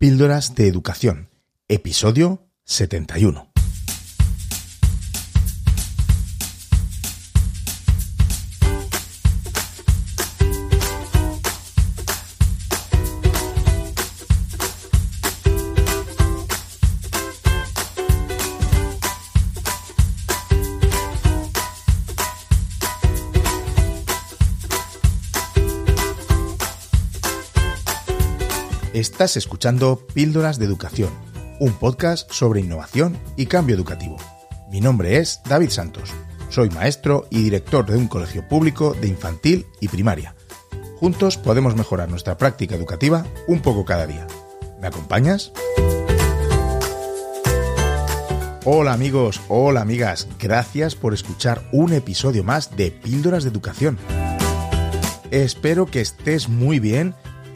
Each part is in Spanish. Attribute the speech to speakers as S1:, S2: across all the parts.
S1: Píldoras de Educación, episodio 71. Estás escuchando Píldoras de Educación, un podcast sobre innovación y cambio educativo. Mi nombre es David Santos. Soy maestro y director de un colegio público de infantil y primaria. Juntos podemos mejorar nuestra práctica educativa un poco cada día. ¿Me acompañas? Hola amigos, hola amigas, gracias por escuchar un episodio más de Píldoras de Educación. Espero que estés muy bien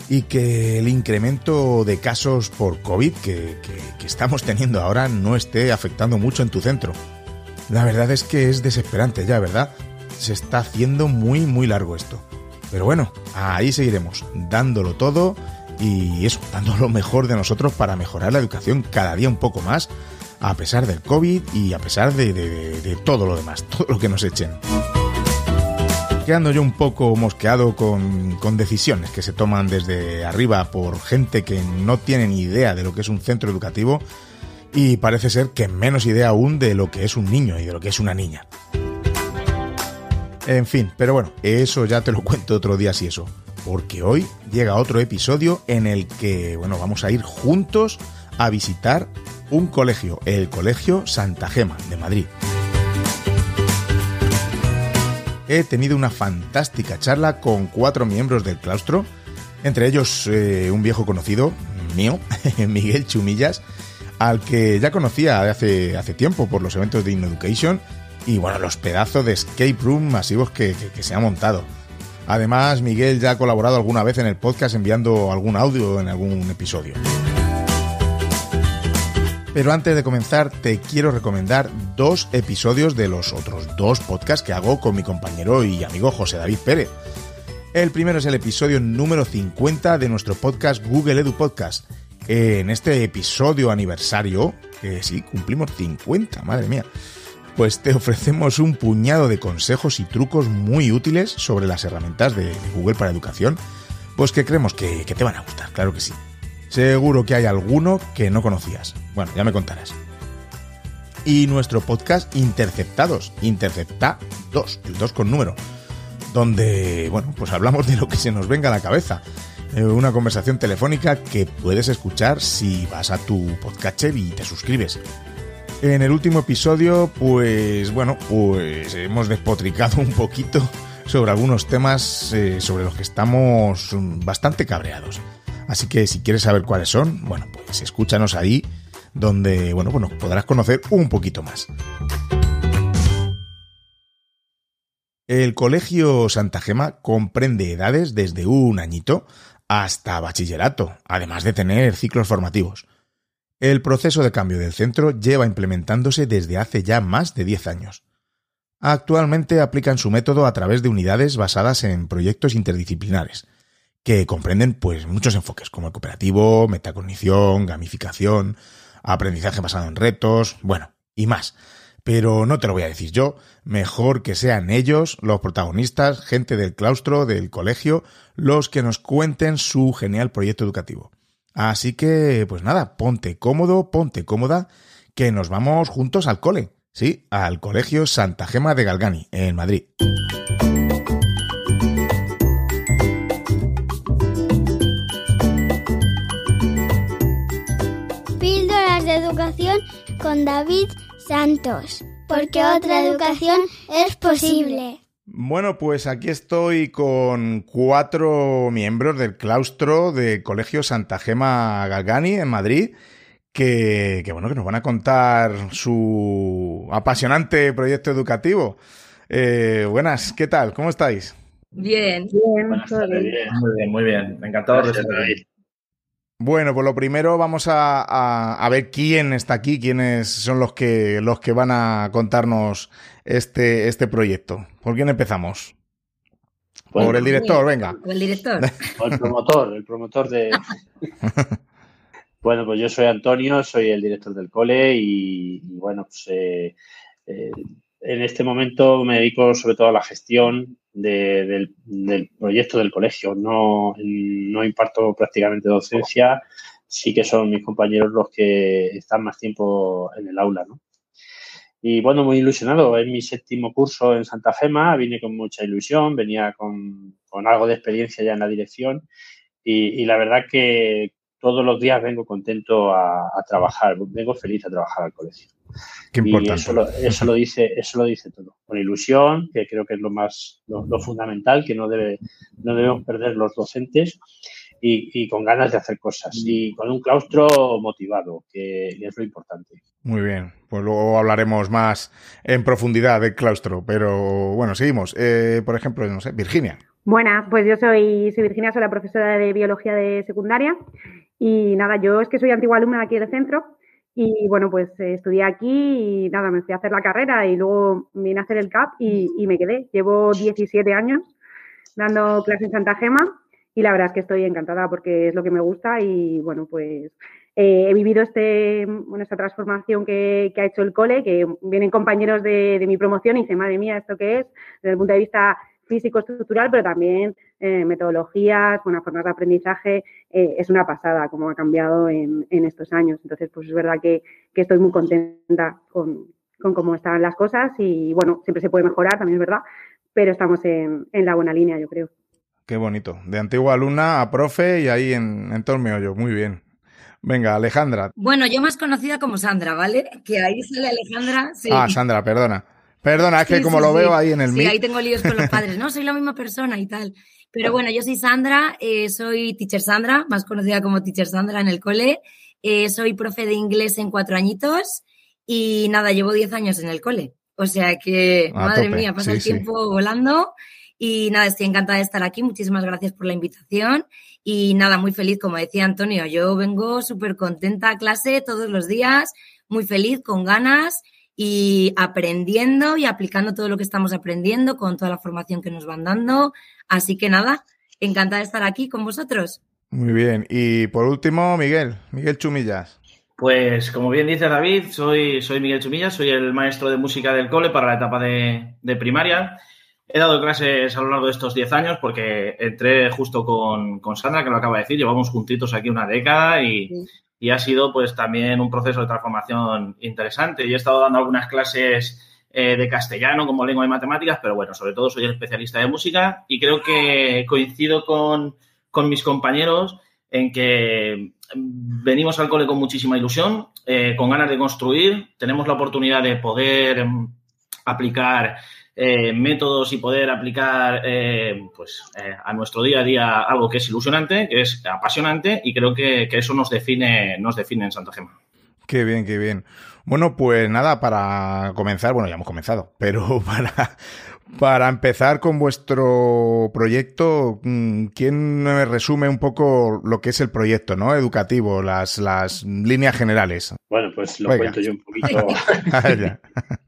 S1: y que el incremento de casos por COVID que, estamos teniendo ahora no esté afectando mucho en tu centro. La verdad es que es desesperante ya, ¿verdad? Se está haciendo muy, muy largo esto. Pero bueno, ahí seguiremos, dándolo todo y eso, dando lo mejor de nosotros para mejorar la educación cada día un poco más, a pesar del COVID y a pesar de, de todo lo demás, todo lo que nos echen quedando yo un poco mosqueado con, con, decisiones que se toman desde arriba por gente que no tiene ni idea de lo que es un centro educativo y parece ser que menos idea aún de lo que es un niño y de lo que es una niña. En fin, pero bueno, eso ya te lo cuento otro día si eso, porque hoy llega otro episodio en el que, bueno, vamos a ir juntos a visitar un colegio, el Colegio Santa Gema de Madrid he tenido una fantástica charla con cuatro miembros del claustro, entre ellos eh, un viejo conocido mío, Miguel Chumillas, al que ya conocía hace, hace tiempo por los eventos de InEducation y bueno, los pedazos de escape room masivos que, que se ha montado. Además, Miguel ya ha colaborado alguna vez en el podcast enviando algún audio en algún episodio. Pero antes de comenzar, te quiero recomendar dos episodios de los otros dos podcasts que hago con mi compañero y amigo José David Pérez. El primero es el episodio número 50 de nuestro podcast Google Edu Podcast. En este episodio aniversario, que sí, cumplimos 50, madre mía, pues te ofrecemos un puñado de consejos y trucos muy útiles sobre las herramientas de Google para educación, pues que creemos que, que te van a gustar, claro que sí. Seguro que hay alguno que no conocías. Bueno, ya me contarás. Y nuestro podcast Interceptados, Intercepta 2, el 2 con número, donde, bueno, pues hablamos de lo que se nos venga a la cabeza. Eh, una conversación telefónica que puedes escuchar si vas a tu podcatcher y te suscribes. En el último episodio, pues bueno, pues hemos despotricado un poquito sobre algunos temas eh, sobre los que estamos bastante cabreados. Así que si quieres saber cuáles son, bueno, pues escúchanos ahí, donde, bueno, bueno, podrás conocer un poquito más. El Colegio Santa Gema comprende edades desde un añito hasta bachillerato, además de tener ciclos formativos. El proceso de cambio del centro lleva implementándose desde hace ya más de 10 años. Actualmente aplican su método a través de unidades basadas en proyectos interdisciplinares, que comprenden pues muchos enfoques como el cooperativo, metacognición, gamificación, aprendizaje basado en retos, bueno, y más. Pero no te lo voy a decir yo, mejor que sean ellos, los protagonistas, gente del claustro, del colegio, los que nos cuenten su genial proyecto educativo. Así que, pues nada, ponte cómodo, ponte cómoda, que nos vamos juntos al cole, sí, al Colegio Santa Gema de Galgani, en Madrid.
S2: Educación con David Santos, porque otra educación es posible.
S1: Bueno, pues aquí estoy con cuatro miembros del claustro del Colegio Santa Gema Galgani en Madrid. Que, bueno, que nos van a contar su apasionante proyecto educativo. Eh, buenas, ¿qué tal? ¿Cómo estáis?
S3: Bien, bien,
S4: Muy bien, muy bien. Encantado de estar aquí.
S1: Bueno, pues lo primero vamos a, ver quién está aquí, quiénes son los que, los que van a contarnos este, este proyecto. ¿Por quién empezamos? Por el director, venga.
S3: Por el director.
S4: el promotor, el promotor de...
S3: Bueno, pues yo soy Antonio, soy el director del cole y, bueno, pues eh, eh, en este momento me dedico sobre todo a la gestión del, proyecto del colegio. No, no imparto prácticamente docencia, sí que son mis compañeros los que están más tiempo en el aula, ¿no? Y bueno, muy ilusionado. Es mi séptimo curso en Santa Gema, vine con mucha ilusión, venía con, algo de experiencia ya en la dirección y la verdad que, todos los días vengo contento a, trabajar, vengo feliz a trabajar al colegio.
S1: Qué importante.
S3: Y eso lo, dice, eso lo dice todo. Con ilusión, que creo que es lo más, lo, fundamental, que no debe, no debemos perder los docentes. Y, con ganas de hacer cosas y con un claustro motivado, que, es lo importante.
S1: Muy bien, pues luego hablaremos más en profundidad del claustro, pero bueno, seguimos. Eh, por ejemplo, no sé, Virginia.
S5: Buenas, pues yo soy, soy Virginia, soy la profesora de biología de secundaria y nada, yo es que soy antigua alumna aquí del centro y bueno, pues eh, estudié aquí y nada, me fui a hacer la carrera y luego vine a hacer el CAP y, me quedé. Llevo 17 años dando clases en Santa Gema y la verdad es que estoy encantada porque es lo que me gusta y bueno, pues eh, he vivido este, bueno, esta transformación que, ha hecho el cole, que vienen compañeros de, de mi promoción y dicen, madre mía, ¿esto qué es? Desde el punto de vista físico estructural, pero también eh, metodologías, buenas formas de aprendizaje, eh, es una pasada como ha cambiado en, estos años. Entonces, pues es verdad que, estoy muy contenta con, cómo están las cosas y bueno, siempre se puede mejorar, también es verdad, pero estamos en, la buena línea, yo creo.
S1: Qué bonito. De antigua alumna a profe y ahí en, en todo el meollo. Muy bien. Venga, Alejandra.
S6: Bueno, yo más conocida como Sandra, ¿vale? Que ahí sale Alejandra.
S1: Ah, Sandra, perdona. Perdona, es que como lo veo ahí en el
S6: Sí, ahí tengo líos con los padres. No, soy la misma persona y tal. Pero bueno, yo soy Sandra, eh, soy teacher Sandra, más conocida como teacher Sandra en el cole. Eh, soy profe de inglés en cuatro añitos y nada, llevo diez años en el cole. O sea que, madre mía, pasa el tiempo volando. Y nada, estoy encantada de estar aquí. Muchísimas gracias por la invitación. Y nada, muy feliz, como decía Antonio, yo vengo súper contenta a clase todos los días, muy feliz, con ganas y aprendiendo y aplicando todo lo que estamos aprendiendo con toda la formación que nos van dando. Así que nada, encantada de estar aquí con vosotros.
S1: Muy bien. Y por último, Miguel, Miguel Chumillas.
S4: Pues como bien dice David, soy, soy Miguel Chumillas, soy el maestro de música del cole para la etapa de, primaria. He dado clases a lo largo de estos 10 años porque entré justo con, con, Sandra, que lo acaba de decir, llevamos juntitos aquí una década y, y ha sido pues también un proceso de transformación interesante. Yo he estado dando algunas clases eh, de castellano como lengua y matemáticas, pero bueno, sobre todo soy especialista de música y creo que coincido con, mis compañeros en que venimos al cole con muchísima ilusión, eh, con ganas de construir, tenemos la oportunidad de poder mm, aplicar eh, métodos y poder aplicar eh, pues, eh, a nuestro día a día algo que es ilusionante, que es apasionante y creo que, eso nos define, nos define en Santa Gema.
S1: Qué bien, qué bien. Bueno, pues nada, para comenzar, bueno, ya hemos comenzado, pero para, para empezar con vuestro proyecto, mm, ¿quién me resume un poco lo que es el proyecto, ¿no? Educativo, las, las líneas generales.
S3: Bueno, pues lo cuento yo un poquito.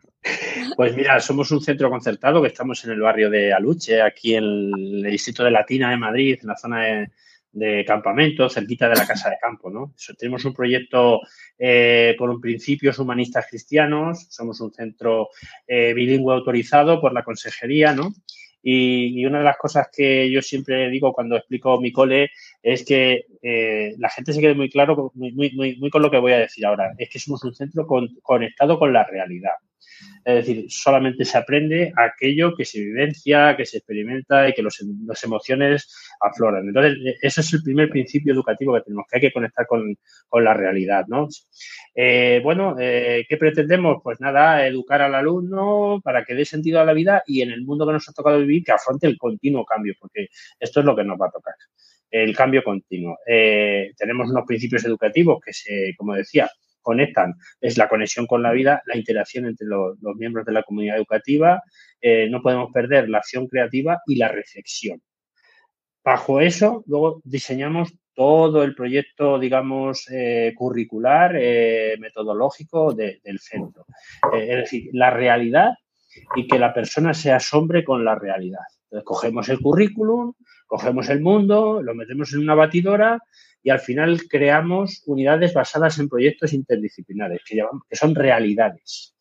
S3: Pues mira, somos un centro concertado que estamos en el barrio de Aluche, aquí en el distrito de Latina de Madrid, en la zona de, campamento, cerquita de la casa de campo, ¿no? tenemos un proyecto eh, con principios humanistas cristianos, somos un centro eh, bilingüe autorizado por la consejería, ¿no? Y, una de las cosas que yo siempre digo cuando explico mi cole es que eh, la gente se quede muy claro, muy, muy, muy, con lo que voy a decir ahora. Es que somos un centro conectado con la realidad. Es decir, solamente se aprende aquello que se vivencia, que se experimenta y que los, las emociones afloran. Entonces, e, ese es el primer principio educativo que tenemos, que hay que conectar con, la realidad, ¿no? Eh, bueno, eh, ¿qué pretendemos? Pues nada, educar al alumno para que dé sentido a la vida y en el mundo que nos ha tocado vivir que afronte el continuo cambio, porque esto es lo que nos va a tocar el cambio continuo. Eh, tenemos unos principios educativos que se, como decía, conectan es la conexión con la vida, la interacción entre los, miembros de la comunidad educativa, eh, no podemos perder la acción creativa y la reflexión. Bajo eso, luego diseñamos todo el proyecto, digamos, eh, curricular, eh, metodológico del centro. es decir, la realidad y que la persona se asombre con la realidad. Entonces, cogemos el currículum, cogemos el mundo, lo metemos en una batidora y al final creamos unidades basadas en proyectos interdisciplinares, que, son realidades.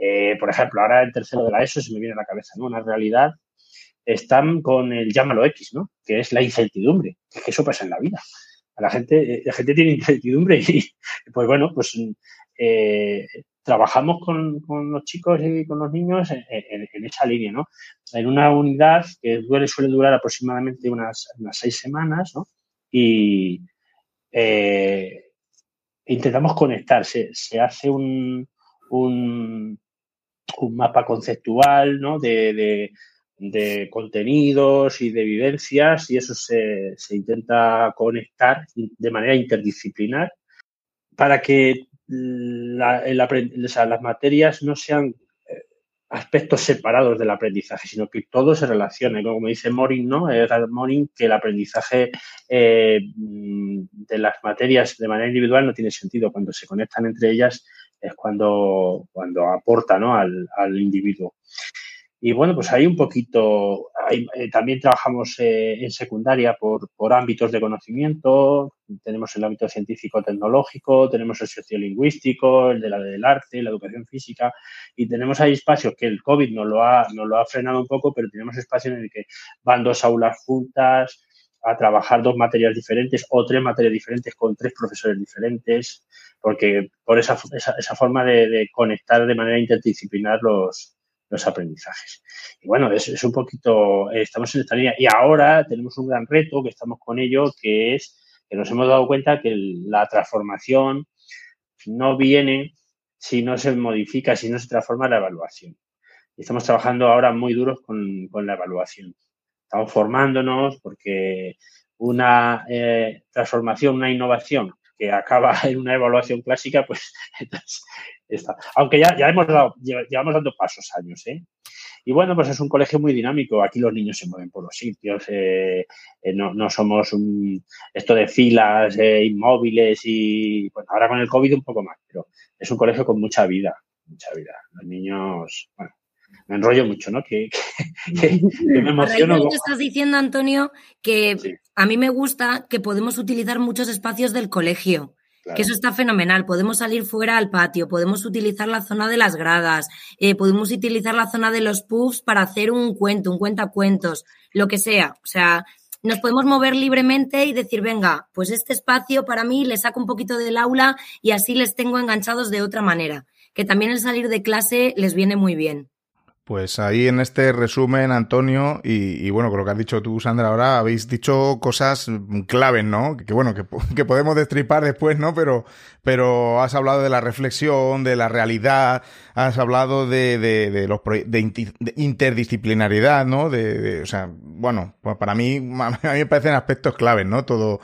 S3: Eh, por ejemplo, ahora el tercero de la ESO se me viene a la cabeza, ¿no? Una realidad están con el llámalo X, ¿no? Que es la incertidumbre, que eso pasa en la vida. La gente, eh, la gente tiene incertidumbre y, pues bueno, pues eh, trabajamos con, los chicos y con los niños en, esa línea, ¿no? En una unidad que suele durar aproximadamente unas, seis semanas, ¿no? Y eh, intentamos conectar. Se, hace un, un, mapa conceptual, ¿no? de, de contenidos y de vivencias y eso se, intenta conectar de manera interdisciplinar para que las materias no sean aspectos separados del aprendizaje, sino que todo se relacione. Como dice Morin, ¿no? Morin que el aprendizaje eh, de las materias de manera individual no tiene sentido. Cuando se conectan entre ellas es cuando, cuando aporta ¿no? al, al individuo. Y bueno, pues ahí un poquito, eh, también trabajamos eh, en secundaria por, por, ámbitos de conocimiento, tenemos el ámbito científico-tecnológico, tenemos el sociolingüístico, el de la del arte, la educación física, y tenemos ahí espacios que el COVID nos lo ha, nos lo ha frenado un poco, pero tenemos espacios en el que van dos aulas juntas a trabajar dos materias diferentes o tres materias diferentes con tres profesores diferentes, porque por esa, esa, forma de conectar de manera interdisciplinar los, los aprendizajes. Y bueno, es, un poquito, estamos en esta línea y ahora tenemos un gran reto que estamos con ello, que es que nos hemos dado cuenta que la transformación no viene si no se modifica, si no se transforma la evaluación. estamos trabajando ahora muy duros con, la evaluación. Estamos formándonos porque una eh, transformación, una innovación que acaba en una evaluación clásica, pues Aunque ya, ya hemos dado, llevamos dando pasos años, ¿eh? Y bueno, pues es un colegio muy dinámico. Aquí los niños se mueven por los sitios. Eh, eh, no, no, somos un, esto de filas inmóviles y bueno, ahora con el COVID un poco más, pero es un colegio con mucha vida, mucha vida. Los niños, bueno, me enrollo mucho, ¿no? Que,
S6: me emociono. Estás diciendo, Antonio, que a mí me gusta que podemos utilizar muchos espacios del colegio. Que eso está fenomenal. Podemos salir fuera al patio, podemos utilizar la zona de las gradas, eh, podemos utilizar la zona de los pubs para hacer un cuento, un cuentacuentos, lo que sea. O sea, nos podemos mover libremente y decir, venga, pues este espacio para mí le saco un poquito del aula y así les tengo enganchados de otra manera. Que también el salir de clase les viene muy bien.
S1: Pues ahí en este resumen, Antonio, y, bueno, con lo que has dicho tú, Sandra, ahora habéis dicho cosas claves, ¿no? Que, bueno, que, podemos destripar después, ¿no? Pero, pero has hablado de la reflexión, de la realidad, has hablado de, de, de los de interdisciplinariedad, ¿no? De, o sea, bueno, pues para mí, a mí me parecen aspectos claves, ¿no? Todo,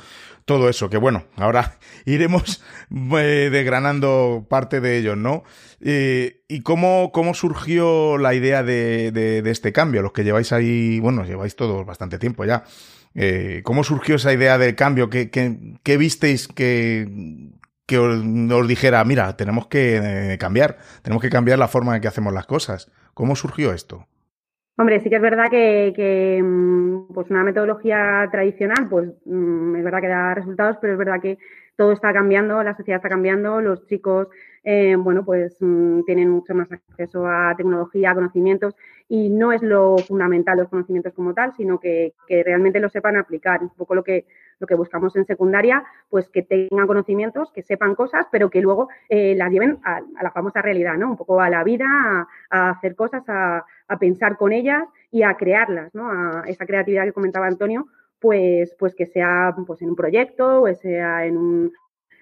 S1: todo eso, que bueno, ahora iremos eh, desgranando parte de ellos, ¿no? Eh, ¿Y cómo, cómo surgió la idea de, de, este cambio? Los que lleváis ahí, bueno, lleváis todos bastante tiempo ya. Eh, ¿Cómo surgió esa idea del cambio? ¿Qué, qué, visteis que, que os, dijera, mira, tenemos que cambiar, tenemos que cambiar la forma en que hacemos las cosas? ¿Cómo surgió esto?
S5: Hombre, sí que es verdad que, mm, pues una metodología tradicional, pues mm, es verdad que da resultados, pero es verdad que todo está cambiando, la sociedad está cambiando, los chicos, eh, bueno, pues mm, tienen mucho más acceso a tecnología, a conocimientos, y no es lo fundamental los conocimientos como tal, sino que, que realmente lo sepan aplicar. Un poco lo que, lo que buscamos en secundaria, pues que tengan conocimientos, que sepan cosas, pero que luego eh, las lleven a, la famosa realidad, ¿no? Un poco a la vida, a, hacer cosas, a, pensar con ellas y a crearlas, ¿no? A esa creatividad que comentaba Antonio, pues, pues que sea pues en un proyecto o sea en un,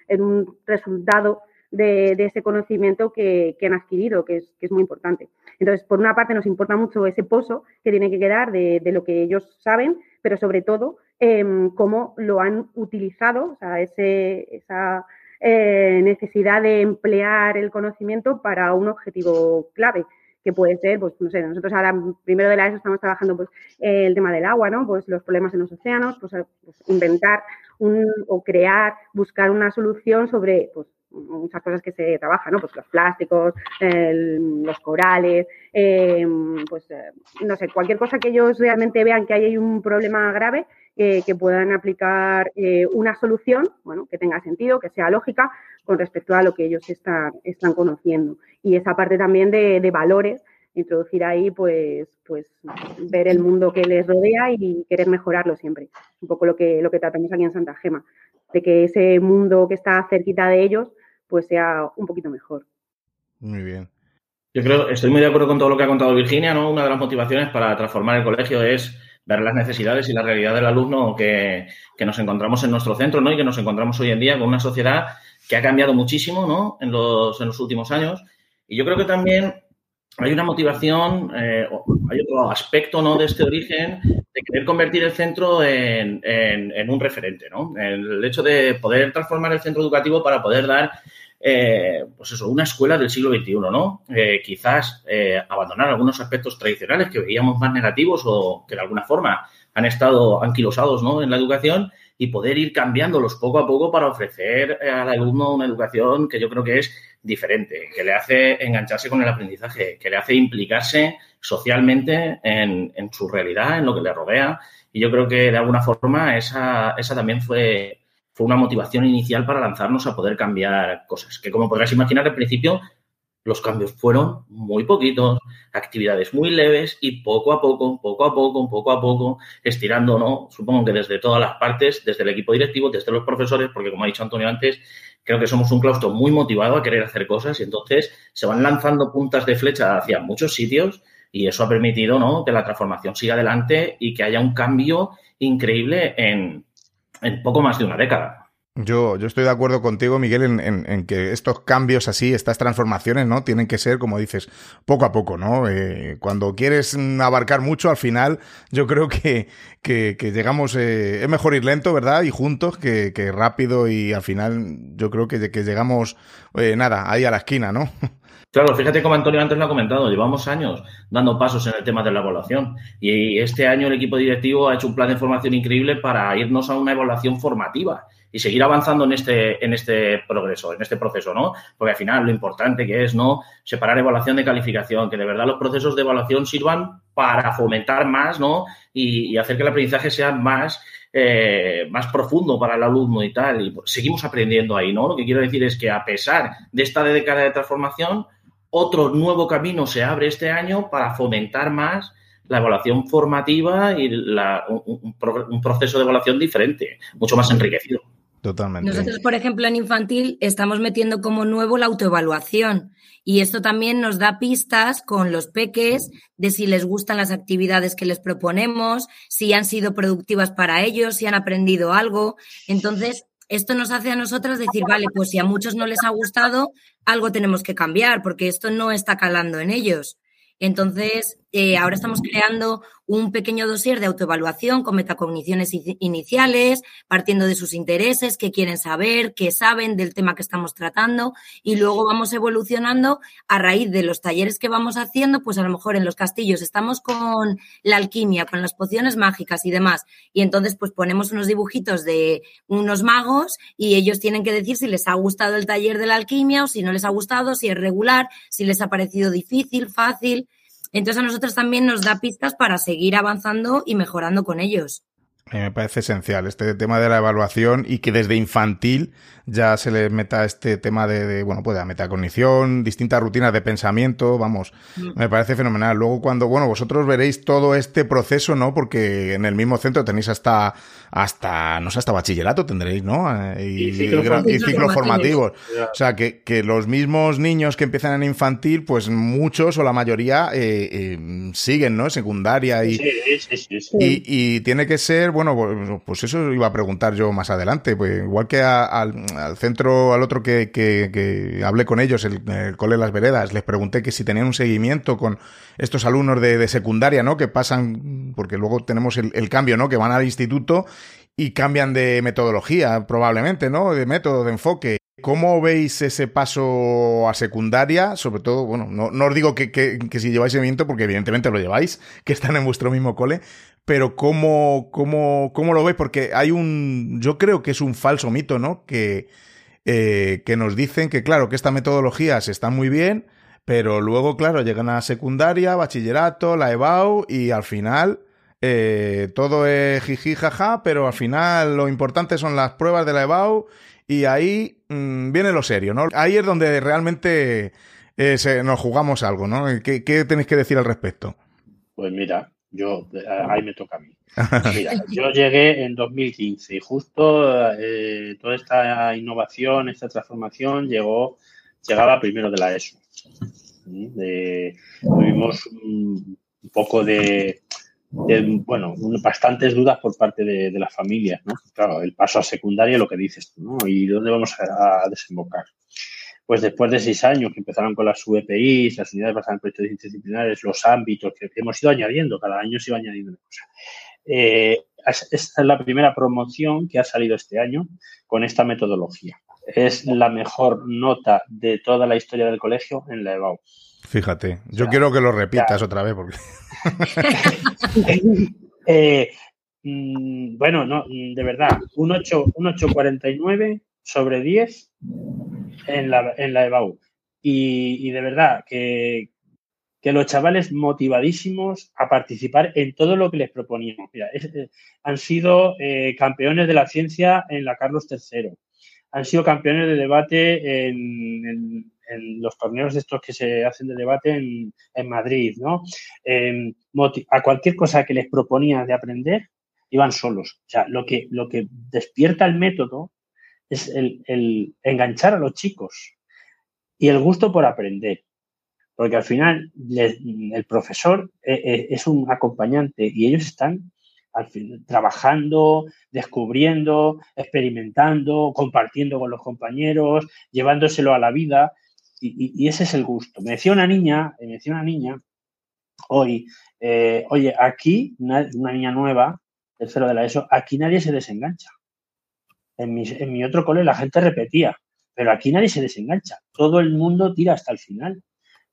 S5: en un resultado de, ese conocimiento que, han adquirido, que es, que es, muy importante. Entonces, por una parte nos importa mucho ese pozo que tiene que quedar de, de lo que ellos saben, pero sobre todo Em, cómo lo han utilizado, o sea, ese, esa eh, necesidad de emplear el conocimiento para un objetivo clave que puede ser, pues, no sé, nosotros ahora primero de la ESO estamos trabajando pues el tema del agua, ¿no? Pues los problemas en los océanos, pues, pues inventar un, o crear, buscar una solución sobre pues, muchas cosas que se trabajan, ¿no? Pues los plásticos, los corales, em, pues eh, no sé, cualquier cosa que ellos realmente vean que hay un problema grave, que puedan aplicar eh, una solución, bueno, que tenga sentido, que sea lógica con respecto a lo que ellos están, están conociendo. Y esa parte también de, de valores introducir ahí, pues, pues ver el mundo que les rodea y querer mejorarlo siempre. Un poco lo que, lo que tratamos aquí en Santa Gema, de que ese mundo que está cerquita de ellos, pues sea un poquito mejor.
S1: Muy bien.
S4: Yo creo, estoy muy de acuerdo con todo lo que ha contado Virginia, ¿no? Una de las motivaciones para transformar el colegio es ver las necesidades y la realidad del alumno que, que nos encontramos en nuestro centro, ¿no? Y que nos encontramos hoy en día con una sociedad que ha cambiado muchísimo, ¿no? En los, en los últimos años. Y yo creo que también hay una motivación, eh, hay otro aspecto ¿no? de este origen de querer convertir el centro en, un referente, ¿no? El hecho de poder transformar el centro educativo para poder dar, eh, pues eso, una escuela del siglo XXI, ¿no? Eh, quizás abandonar algunos aspectos tradicionales que veíamos más negativos o que de alguna forma han estado anquilosados, ¿no? En la educación y poder ir cambiándolos poco a poco para ofrecer al alumno una educación que yo creo que es diferente, que le hace engancharse con el aprendizaje, que le hace implicarse socialmente en, su realidad, en lo que le rodea. Y yo creo que de alguna forma esa, esa también fue, fue una motivación inicial para lanzarnos a poder cambiar cosas. Que como podrás imaginar, al principio los cambios fueron muy poquitos, actividades muy leves y poco a poco, poco a poco, poco a poco, estirando, ¿no? Supongo que desde todas las partes, desde el equipo directivo, desde los profesores, porque como ha dicho Antonio antes, creo que somos un claustro muy motivado a querer hacer cosas y entonces se van lanzando puntas de flecha hacia muchos sitios y eso ha permitido, ¿no? Que la transformación siga adelante y que haya un cambio increíble en, en poco más de una década.
S1: Yo, yo estoy de acuerdo contigo, Miguel, en, que estos cambios así, estas transformaciones, ¿no? Tienen que ser, como dices, poco a poco, ¿no? Eh, cuando quieres abarcar mucho, al final, yo creo que, que, llegamos, eh, es mejor ir lento, ¿verdad? Y juntos que, que rápido y al final yo creo que, que llegamos, eh, nada, ahí a la esquina, ¿no?
S4: Claro, fíjate como Antonio antes lo ha comentado, llevamos años dando pasos en el tema de la evaluación y este año el equipo directivo ha hecho un plan de formación increíble para irnos a una evaluación formativa y seguir avanzando en este, en este progreso, en este proceso, ¿no? Porque al final lo importante que es, ¿no? Separar evaluación de calificación, que de verdad los procesos de evaluación sirvan para fomentar más, ¿no? Y, hacer que el aprendizaje sea más, eh, más profundo para el alumno y tal. Y seguimos aprendiendo ahí, ¿no? Lo que quiero decir es que a pesar de esta década de transformación, otro nuevo camino se abre este año para fomentar más la evaluación formativa y un, proceso de evaluación diferente, mucho más enriquecido.
S6: Nosotros, por ejemplo, en infantil estamos metiendo como nuevo la autoevaluación y esto también nos da pistas con los peques de si les gustan las actividades que les proponemos, si han sido productivas para ellos, si han aprendido algo. Entonces, esto nos hace a nosotras decir, vale, pues si a muchos no les ha gustado, algo tenemos que cambiar porque esto no está calando en ellos. Entonces, eh, ahora estamos creando un pequeño dossier de autoevaluación con metacogniciones iniciales, partiendo de sus intereses, qué quieren saber, qué saben del tema que estamos tratando y luego vamos evolucionando a raíz de los talleres que vamos haciendo, pues a lo mejor en los castillos estamos con la alquimia, con las pociones mágicas y demás y entonces pues ponemos unos dibujitos de unos magos y ellos tienen que decir si les ha gustado el taller de la alquimia o si no les ha gustado, si es regular, si les ha parecido difícil, fácil. Entonces a nosotros también nos da pistas para seguir avanzando y mejorando con ellos.
S1: Me parece esencial este tema de la evaluación y que desde infantil ya se le meta este tema de, bueno, pues de la metacognición, distintas rutinas de pensamiento, vamos, mm. me parece fenomenal. Luego cuando, bueno, vosotros veréis todo este proceso, ¿no? Porque en el mismo centro tenéis hasta, hasta, no sé, hasta bachillerato tendréis, ¿no?
S3: Eh, y, ciclos
S1: formativos. O sea, que, que, los mismos niños que empiezan en infantil, pues muchos o la mayoría eh, eh, siguen, ¿no? Secundaria y, y, y, tiene que ser, bueno, pues, pues eso iba a preguntar yo más adelante, pues igual que al al centro, al otro que, que, hablé con ellos, el, Cole de las Veredas, les pregunté que si tenían un seguimiento con estos alumnos de, secundaria, ¿no? Que pasan, porque luego tenemos el, cambio, ¿no? Que van al instituto y cambian de metodología, probablemente, ¿no? De método, de enfoque. ¿Cómo veis ese paso a secundaria? Sobre todo, bueno, no, os digo que, que, si lleváis seguimiento, porque evidentemente lo lleváis, que están en vuestro mismo cole, pero ¿cómo, cómo, cómo lo veis? Porque hay un, yo creo que es un falso mito, ¿no? Que eh, que nos dicen que, claro, que esta metodología se está muy bien, pero luego, claro, llegan a secundaria, bachillerato, la EBAU y al final eh, todo es jiji, jaja, pero al final lo importante son las pruebas de la EBAU y ahí mm, viene lo serio, ¿no? Ahí es donde realmente eh, nos jugamos algo, ¿no? ¿Qué, ¿Qué tenéis que decir al respecto?
S3: Pues mira, yo ahí me toca a mí. Mira, yo llegué en 2015 y justo eh, toda esta innovación, esta transformación llegó, llegaba primero de la ESO. tuvimos un, poco de, bueno, bastantes dudas por parte de, las familias, ¿no? Claro, el paso a secundaria, lo que dices tú, ¿no? Y dónde vamos a, desembocar. Pues después de seis años que empezaron con las UEPIs, las unidades basadas en proyectos interdisciplinares, los ámbitos que hemos ido añadiendo, cada año se iba añadiendo una cosa. Eh, esta es la primera promoción que ha salido este año con esta metodología. Es la mejor nota de toda la historia del colegio en la EBAU.
S1: Fíjate, yo quiero que lo repitas otra vez porque...
S3: Eh, mm, bueno, no, de verdad, un 849 sobre 10 en la, en la EBAU. Y, y, de verdad que, que los chavales motivadísimos a participar en todo lo que les proponíamos. Mira, eh, han sido eh, campeones de la ciencia en la Carlos III, han sido campeones de debate en, los torneos estos que se hacen de debate en, Madrid, ¿no? a cualquier cosa que les proponía de aprender, iban solos. O sea, lo que, lo que despierta el método es el enganchar a los chicos y el gusto por aprender porque al final el profesor eh, eh, es un acompañante y ellos están trabajando, descubriendo, experimentando, compartiendo con los compañeros, llevándoselo a la vida y, ese es el gusto. Me decía una niña, me decía una niña hoy, eh, oye, aquí una, niña nueva, tercero de la ESO, aquí nadie se desengancha. En mi, en mi otro cole la gente repetía, pero aquí nadie se desengancha. Todo el mundo tira hasta el final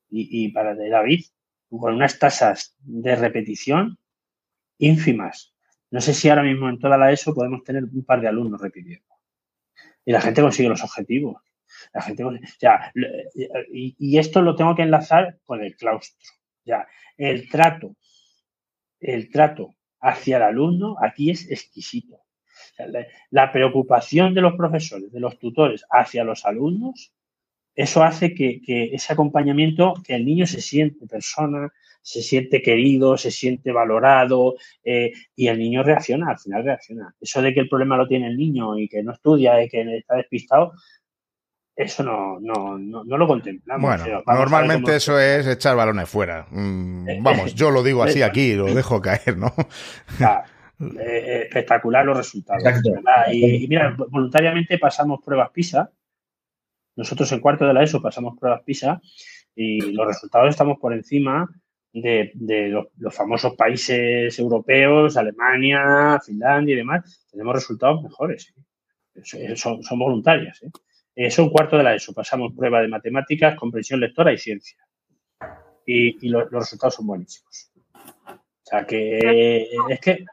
S3: y, para de David, con unas tasas de repetición ínfimas. No sé si ahora mismo en toda la ESO podemos tener un par de alumnos repitiendo. Y la gente consigue los objetivos. La gente y, esto lo tengo que enlazar con el claustro. Ya, el trato, el trato hacia el alumno aquí es exquisito. la preocupación de los profesores, de los tutores hacia los alumnos eso hace que, ese acompañamiento, que el niño se siente persona, se siente querido, se siente valorado eh, y el niño reacciona, al final reacciona. Eso de que el problema lo tiene el niño y que no estudia y que está despistado, eso no, no, no, lo contemplamos.
S1: Bueno, normalmente eso es echar balones fuera. Mm, eh, vamos, yo lo digo así aquí, lo dejo caer, ¿no?
S3: Eh, espectacular los resultados. Y, y, mira, voluntariamente pasamos pruebas PISA nosotros en cuarto de la ESO pasamos pruebas PISA y los resultados estamos por encima de, los, famosos países europeos, Alemania, Finlandia y demás. Tenemos resultados mejores. ¿eh? Son, voluntarias. ¿eh? Eso en cuarto de la ESO. Pasamos prueba de matemáticas, comprensión lectora y ciencia. Y, los resultados son buenísimos. O sea que es que.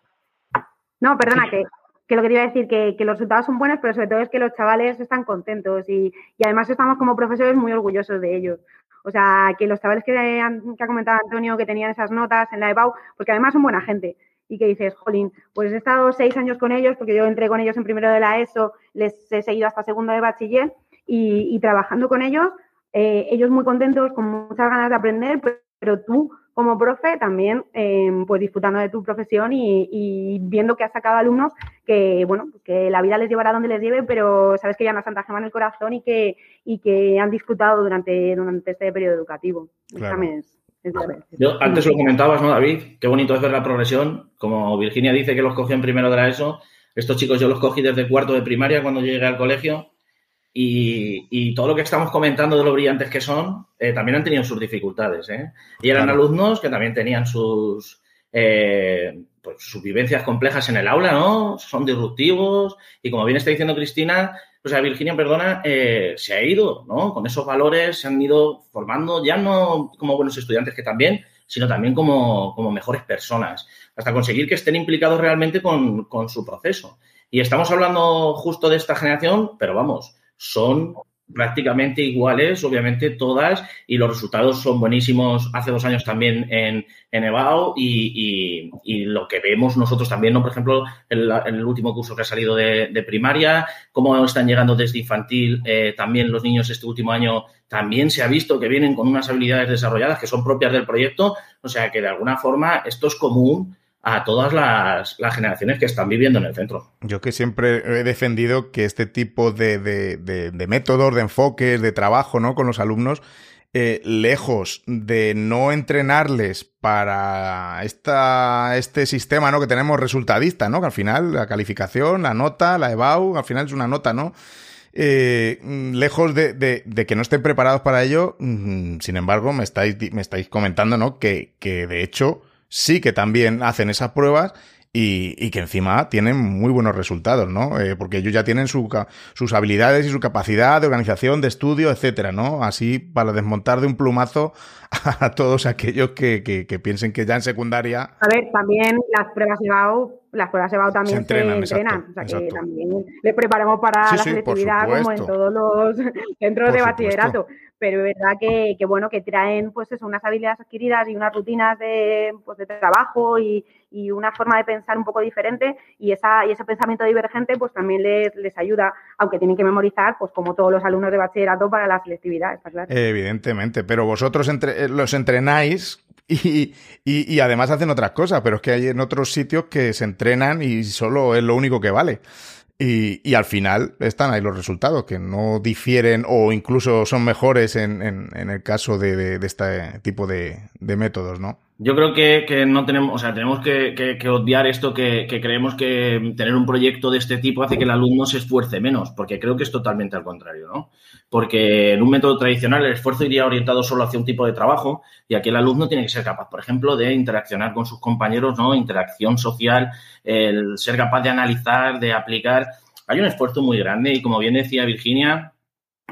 S5: No, perdona, que que lo que te iba a decir, que, que, los resultados son buenos, pero sobre todo es que los chavales están contentos y, y, además estamos como profesores muy orgullosos de ellos. O sea, que los chavales que, que ha comentado Antonio, que tenían esas notas en la EBAU, porque además son buena gente y que dices, jolín, pues he estado seis años con ellos, porque yo entré con ellos en primero de la ESO, les he seguido hasta segundo de bachiller y, y trabajando con ellos, eh, ellos muy contentos, con muchas ganas de aprender, pero tú como profe también em, pues disfrutando de tu profesión y, viendo que has sacado alumnos que bueno que la vida les llevará donde les lleve pero sabes que ya una Santa Gema en el corazón y que y que han disfrutado durante, durante este periodo educativo
S4: Yo, antes lo comentabas no David qué bonito es ver la progresión como Virginia dice que los cogió en primero de la ESO estos chicos yo los cogí desde cuarto de primaria cuando llegué al colegio y, todo lo que estamos comentando de lo brillantes que son, eh, también han tenido sus dificultades. ¿eh? Y eran alumnos que también tenían sus, eh, pues, sus vivencias complejas en el aula, ¿no? Son disruptivos. Y como bien está diciendo Cristina, o sea, Virginia, perdona, se ha ido, ¿no? Con esos valores se han ido formando, ya no como buenos estudiantes que también, sino también como, como mejores personas, hasta conseguir que estén implicados realmente con, con su proceso. Y estamos hablando justo de esta generación, pero vamos, son prácticamente iguales, obviamente todas, y los resultados son buenísimos hace dos años también en, en EBAO y, lo que vemos nosotros también, ¿no? Por ejemplo, en, el último curso que ha salido de, primaria, cómo están llegando desde infantil eh, también los niños este último año, también se ha visto que vienen con unas habilidades desarrolladas que son propias del proyecto, o sea que de alguna forma esto es común a todas las, generaciones que están viviendo en el centro.
S1: Yo que siempre he defendido que este tipo de, de, métodos, de enfoques, de trabajo ¿no? con los alumnos, eh, lejos de no entrenarles para esta, este sistema ¿no? que tenemos resultadista, ¿no? que al final la calificación, la nota, la EBAU, al final es una nota, ¿no? Eh, lejos de, de, que no estén preparados para ello, mm, sin embargo, me estáis, me estáis comentando, ¿no? Que, que de hecho sí que también hacen esas pruebas y, y, que encima tienen muy buenos resultados, ¿no? Eh, porque ellos ya tienen su, sus habilidades y su capacidad de organización, de estudio, etcétera, ¿no? Así para desmontar de un plumazo a todos aquellos que, que, piensen que ya en secundaria.
S5: A ver, también las pruebas EBAU, las pruebas EBAU también se entrenan, o sea que también le preparamos para la selectividad como en todos los centros de bachillerato pero es verdad que, que, bueno, que traen pues eso, unas habilidades adquiridas y unas rutinas de, pues, de trabajo y, y, una forma de pensar un poco diferente y, esa, y ese pensamiento divergente pues también les, les ayuda, aunque tienen que memorizar, pues como todos los alumnos de bachillerato para la selectividad,
S1: Evidentemente, pero vosotros entre, eh, los entrenáis y, y, además hacen otras cosas, pero es que hay en otros sitios que se entrenan y solo es lo único que vale. Y, y, al final están ahí los resultados, que no difieren o incluso son mejores en, en, el caso de, de, este tipo de métodos, ¿no?
S4: Yo creo que, que, no tenemos, o sea, tenemos que, que, que odiar esto que, creemos que tener un proyecto de este tipo hace que el alumno se esfuerce menos, porque creo que es totalmente al contrario, ¿no? Porque en un método tradicional el esfuerzo iría orientado solo hacia un tipo de trabajo y aquí el alumno tiene que ser capaz, por ejemplo, de interaccionar con sus compañeros, ¿no? Interacción social, el ser capaz de analizar, de aplicar. Hay un esfuerzo muy grande y como bien decía Virginia,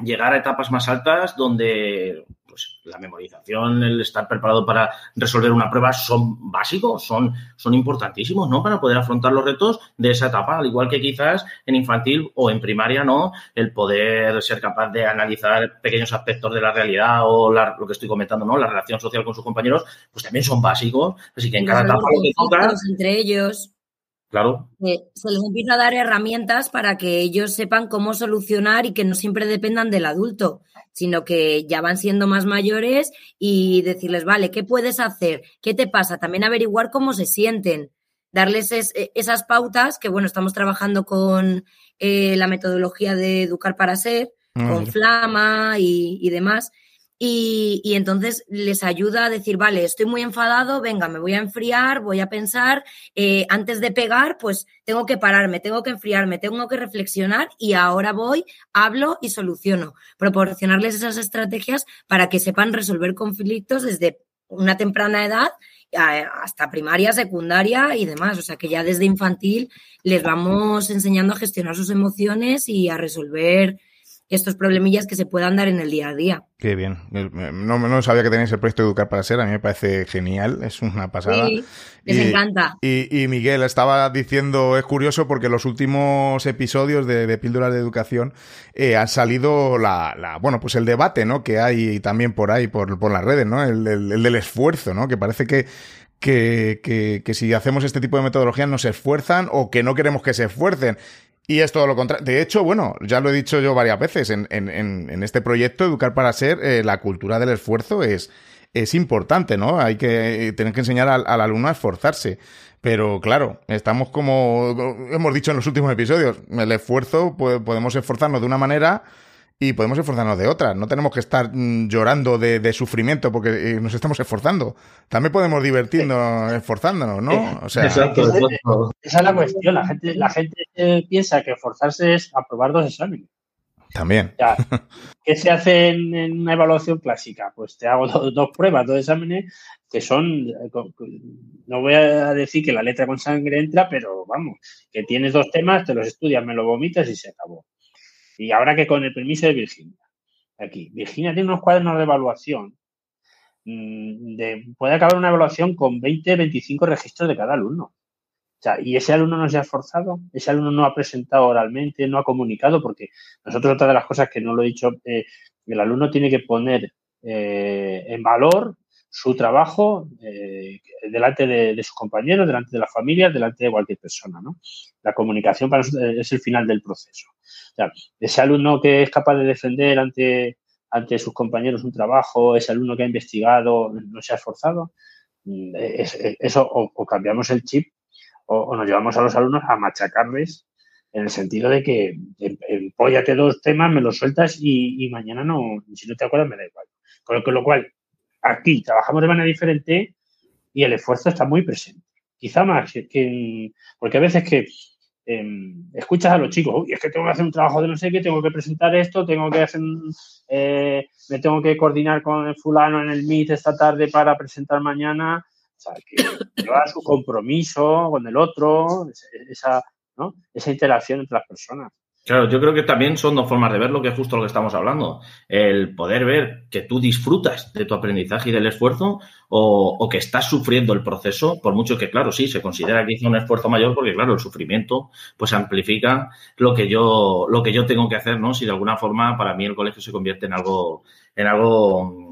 S4: llegar a etapas más altas donde pues la memorización, el estar preparado para resolver una prueba son básicos, son, son importantísimos, ¿no? Para poder afrontar los retos de esa etapa, al igual que quizás en infantil o en primaria, ¿no? El poder ser capaz de analizar pequeños aspectos de la realidad o lo que estoy comentando, ¿no? La relación social con sus compañeros, pues también son básicos. Así que en cada etapa lo que toca.
S6: Entre ellos.
S4: Claro.
S6: se les empieza a dar herramientas para que ellos sepan cómo solucionar y que no siempre dependan del adulto, sino que ya van siendo más mayores y decirles, vale, ¿qué puedes hacer? ¿Qué te pasa? También averiguar cómo se sienten, darles e, esas pautas, que bueno, estamos trabajando con eh, la metodología de educar para ser, con Flama y, y demás, y, entonces les ayuda a decir, vale, estoy muy enfadado, venga, me voy a enfriar, voy a pensar, eh, antes de pegar, pues tengo que pararme, tengo que enfriarme, tengo que reflexionar y ahora voy, hablo y soluciono. Proporcionarles esas estrategias para que sepan resolver conflictos desde una temprana edad hasta primaria, secundaria y demás. O sea que ya desde infantil les vamos enseñando a gestionar sus emociones y a resolver estos problemillas que se puedan dar en el día a día.
S1: Qué bien. No, no sabía que tenéis el proyecto Educar para Ser. A mí me parece genial. Es una pasada.
S6: Sí, me encanta.
S1: Y, Miguel estaba diciendo, es curioso porque los últimos episodios de, Píldoras de Educación eh, han salido la, la, bueno, pues el debate, ¿no? Que hay también por ahí, por, por las redes, ¿no? El, el del esfuerzo, ¿no? Que parece que que, que, que, si hacemos este tipo de metodologías no se esfuerzan o que no queremos que se esfuercen. Y es todo lo contrario. De hecho, bueno, ya lo he dicho yo varias veces, en, en, en este proyecto Educar para Ser, eh, la cultura del esfuerzo es, es importante, ¿no? Hay que tener que enseñar al, al, alumno a esforzarse. Pero claro, estamos como hemos dicho en los últimos episodios, el esfuerzo, pues, podemos esforzarnos de una manera y podemos esforzarnos de otra. No tenemos que estar mm, llorando de, sufrimiento porque eh, nos estamos esforzando. También podemos divertirnos esforzándonos, ¿no?
S3: O sea, Exacto. Esa, es la cuestión. La gente, la gente piensa que esforzarse es aprobar dos exámenes.
S1: También.
S3: ¿Qué se hace en, una evaluación clásica? Pues te hago dos, pruebas, dos exámenes que son, no voy a decir que la letra con sangre entra, pero vamos, que tienes dos temas, te los estudias, me lo vomitas y se acabó. Y ahora que con el permiso de Virginia, aquí, Virginia tiene unos cuadernos de evaluación, mm, de, puede acabar una evaluación con 20, 25 registros de cada alumno. O sea, y ese alumno no se ha esforzado, ese alumno no ha presentado oralmente, no ha comunicado, porque nosotros otra de las cosas que no lo he dicho, eh, el alumno tiene que poner eh, en valor su trabajo eh, delante de, sus compañeros, delante de las familias, delante de cualquier persona. ¿no? La comunicación para es el final del proceso. Ese alumno que es capaz de defender ante, ante sus compañeros un trabajo, ese alumno que ha investigado, no se ha esforzado, mm, eso o cambiamos el chip o, nos llevamos a los alumnos a machacarles en el sentido de que empóllate dos temas, me los sueltas y, mañana no, si no te acuerdas me da igual. Con lo, cual, aquí trabajamos de manera diferente y el esfuerzo está muy presente. Quizá más que, porque a veces que em, escuchas a los chicos, uy, es que tengo que hacer un trabajo de no sé qué, tengo que presentar esto, tengo que hacer, eh, me tengo que coordinar con el fulano en el Meet esta tarde para presentar mañana. O sea, que lleva su compromiso con el otro, esa, ¿no? esa interacción entre las personas.
S4: Claro, yo creo que también son dos formas de verlo, que es justo lo que estamos hablando. El poder ver que tú disfrutas de tu aprendizaje y del esfuerzo o, que estás sufriendo el proceso, por mucho que, claro, sí, se considera que hizo un esfuerzo mayor porque, claro, el sufrimiento pues amplifica lo que yo, lo que yo tengo que hacer, ¿no? Si de alguna forma para mí el colegio se convierte en algo, en algo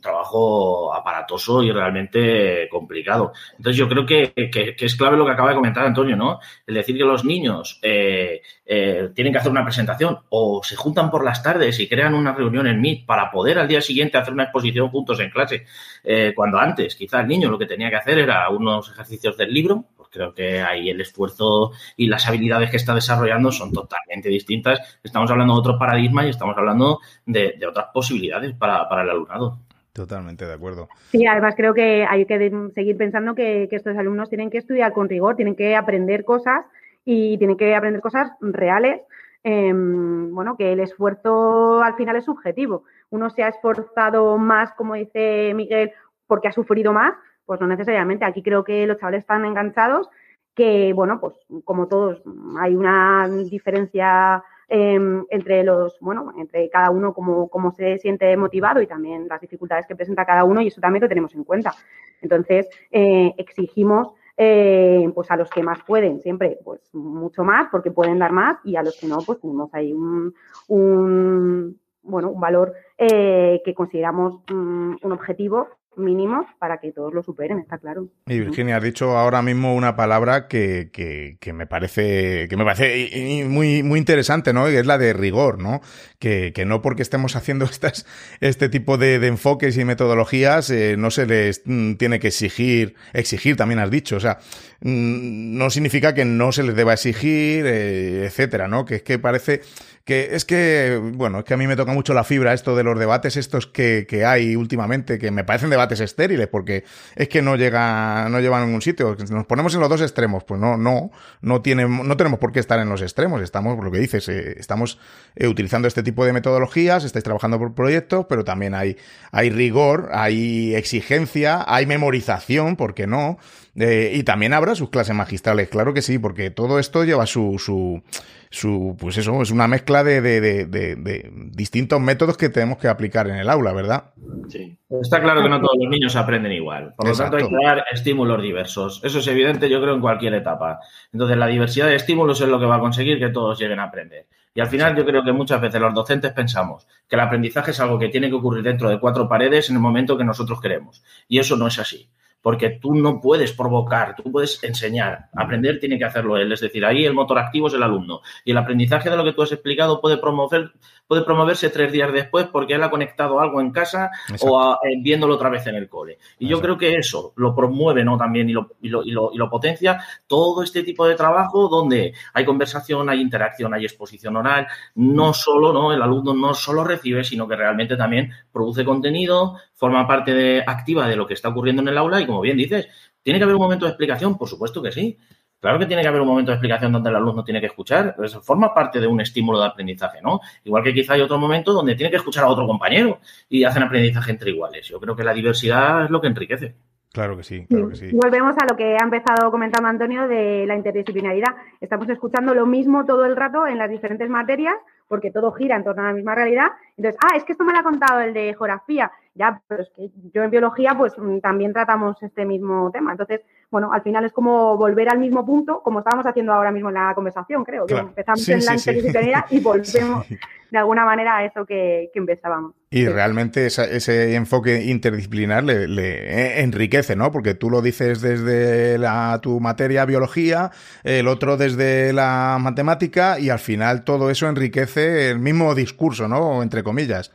S4: trabajo aparatoso y realmente complicado. Entonces yo creo que, es clave lo que acaba de comentar Antonio, ¿no? El decir que los niños eh, eh, tienen que hacer una presentación o se juntan por las tardes y crean una reunión en Meet para poder al día siguiente hacer una exposición juntos en clase, eh, cuando antes quizá el niño lo que tenía que hacer era unos ejercicios del libro, pues creo que ahí el esfuerzo y las habilidades que está desarrollando son totalmente distintas. Estamos hablando de otro paradigma y estamos hablando de, otras posibilidades para el alumnado.
S1: Totalmente de acuerdo.
S5: Sí, además creo que hay que seguir pensando que, estos alumnos tienen que estudiar con rigor, tienen que aprender cosas y tienen que aprender cosas reales. Em, bueno, que el esfuerzo al final es subjetivo. Uno se ha esforzado más, como dice Miguel, porque ha sufrido más, pues no necesariamente. Aquí creo que los chavales están enganchados, que bueno, pues como todos, hay una diferencia Em, entre los, bueno, entre cada uno como, se siente motivado y también las dificultades que presenta cada uno y eso también lo tenemos en cuenta. Entonces, eh, exigimos eh, pues a los que más pueden, siempre pues mucho más porque pueden dar más y a los que no, pues tenemos ahí un, un bueno, un valor eh, que consideramos mm, un objetivo mínimos para que todos lo superen, está claro.
S1: Y Virginia, has dicho ahora mismo una palabra que, que, me parece que me parece muy, muy interesante, ¿no? Y es la de rigor, ¿no? Que, que no porque estemos haciendo estas, este tipo de, enfoques y metodologías, eh, no se les mm, tiene que exigir, exigir también has dicho, o sea, mm, no significa que no se les deba exigir, eh, etcétera, ¿no? Que es que parece que es que, bueno, es que a mí me toca mucho la fibra esto de los debates estos que, que hay últimamente, que me parecen debates estériles, porque es que no llega, no llevan a ningún sitio. Nos ponemos en los dos extremos, pues no, no, no no tenemos por qué estar en los extremos. Estamos, por lo que dices, eh, estamos eh, utilizando este tipo de metodologías, estáis trabajando por proyectos, pero también hay, hay rigor, hay exigencia, hay memorización, ¿por qué no? Eh, y también habrá sus clases magistrales, claro que sí, porque todo esto lleva su, su su, pues eso, es una mezcla de, de, de, distintos métodos que tenemos que aplicar en el aula, ¿verdad?
S4: Sí. Está claro que no todos los niños aprenden igual. Por lo tanto, hay que dar estímulos diversos. Eso es evidente, yo creo, en cualquier etapa. Entonces, la diversidad de estímulos es lo que va a conseguir que todos lleguen a aprender. Y al final yo creo que muchas veces los docentes pensamos que el aprendizaje es algo que tiene que ocurrir dentro de cuatro paredes en el momento que nosotros queremos. Y eso no es así porque tú no puedes provocar, tú puedes enseñar. Aprender tiene que hacerlo él, es decir, ahí el motor activo es el alumno. Y el aprendizaje de lo que tú has explicado puede promover, puede promoverse tres días después porque él ha conectado algo en casa o eh, viéndolo otra vez en el cole. Y yo creo que eso lo promueve ¿no? también y lo, y, lo, y, lo, y lo potencia todo este tipo de trabajo donde hay conversación, hay interacción, hay exposición oral. No solo, ¿no? El alumno no solo recibe, sino que realmente también produce contenido, forma parte de, activa de lo que está ocurriendo en el aula y, como bien dices, ¿tiene que haber un momento de explicación? Por supuesto que sí. Claro que tiene que haber un momento de explicación donde el alumno tiene que escuchar, eso forma parte de un estímulo de aprendizaje, ¿no? Igual que quizá hay otro momento donde tiene que escuchar a otro compañero y hacen aprendizaje entre iguales. Yo creo que la diversidad es lo que enriquece.
S1: Claro que sí, claro que sí.
S5: Volvemos a lo que ha empezado comentando Antonio de la interdisciplinaridad. Estamos escuchando lo mismo todo el rato en las diferentes materias, porque todo gira en torno a la misma realidad. Entonces, ah, es que esto me lo ha contado el de geografía, ya, pero es que yo en biología pues mm, también tratamos este mismo tema. Entonces, bueno, al final es como volver al mismo punto, como estábamos haciendo ahora mismo en la conversación, creo, que empezamos en la interdisciplinaridad y volvemos de alguna manera a eso que, empezábamos.
S1: Y realmente ese enfoque interdisciplinar le, le, enriquece, ¿no? Porque tú lo dices desde la, tu materia biología, el otro desde la matemática y al final todo eso enriquece el mismo discurso, ¿no? Entre comillas.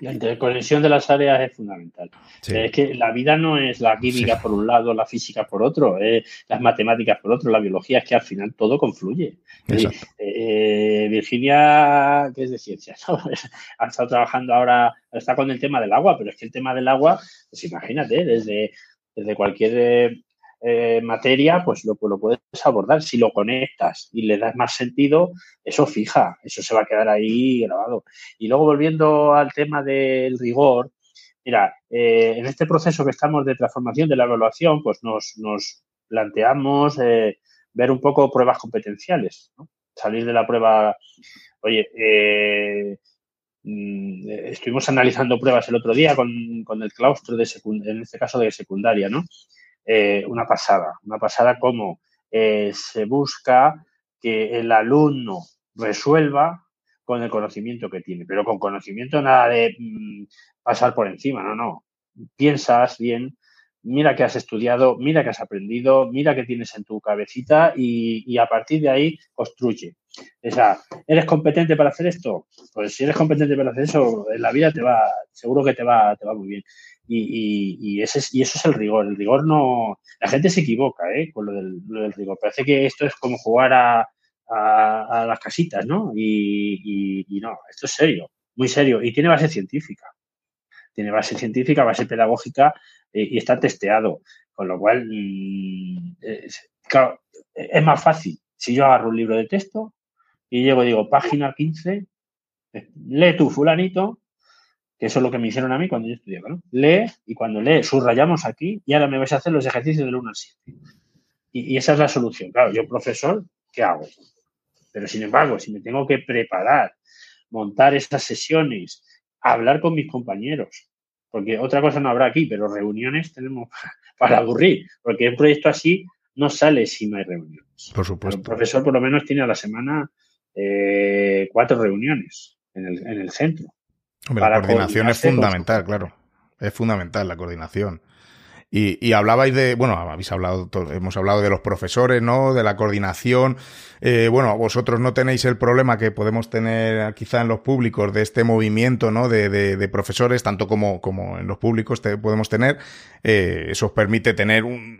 S3: La interconexión de las áreas es fundamental. Es que la vida no es la química por un lado, la física por otro, las matemáticas por otro, la biología, es que al final todo confluye. Eh, Virginia, que es de ciencias, ha estado trabajando ahora, está con el tema del agua, pero es que el tema del agua, pues imagínate, desde, desde cualquier eh, materia, pues lo, puedes abordar. Si lo conectas y le das más sentido, eso fija, eso se va a quedar ahí grabado. Y luego volviendo al tema del rigor, mira, eh, en este proceso que estamos de transformación de la evaluación, pues nos, nos planteamos eh, ver un poco pruebas competenciales, salir de la prueba, oye, mm, estuvimos analizando pruebas el otro día con, con el claustro de en este caso de secundaria, ¿no? Eh, una pasada, una pasada como eh, se busca que el alumno resuelva con el conocimiento que tiene, pero con conocimiento nada de mm, pasar por encima, no, no. Piensas bien, mira que has estudiado, mira que has aprendido, mira que tienes en tu cabecita y, a partir de ahí construye. O sea, ¿eres competente para hacer esto? Pues si eres competente para hacer eso, en la vida te va, seguro que te va, te va muy bien. Y, ese y eso es el rigor. El rigor no. La gente se equivoca ¿eh? con lo del, rigor. Parece que esto es como jugar a, las casitas, ¿no? Y, no, esto es serio, muy serio. Y tiene base científica. Tiene base científica, base pedagógica eh, y está testeado. Con lo cual, mm, es, claro, es más fácil si yo agarro un libro de texto y llego y digo, página 15, eh, lee tú, fulanito, que eso es lo que me hicieron a mí cuando yo estudiaba. Lee y cuando lee, subrayamos aquí y ahora me vais a hacer los ejercicios del 1 al 7. Y, esa es la solución. Claro, yo profesor, ¿qué hago? Pero sin embargo, si me tengo que preparar, montar esas sesiones, hablar con mis compañeros, porque otra cosa no habrá aquí, pero reuniones tenemos para aburrir, porque un proyecto así no sale si no hay reuniones.
S1: Por supuesto.
S3: el profesor por lo menos tiene a la semana eh, cuatro reuniones en el, en el centro
S1: la coordinación es fundamental, claro. Es fundamental la coordinación. Y, y, hablabais de, bueno, habéis hablado, hemos hablado de los profesores, ¿no? De la coordinación. Eh, bueno, vosotros no tenéis el problema que podemos tener quizá en los públicos de este movimiento, ¿no? De, de, profesores, tanto como, como en los públicos te, podemos tener. Eh, eso os permite tener un,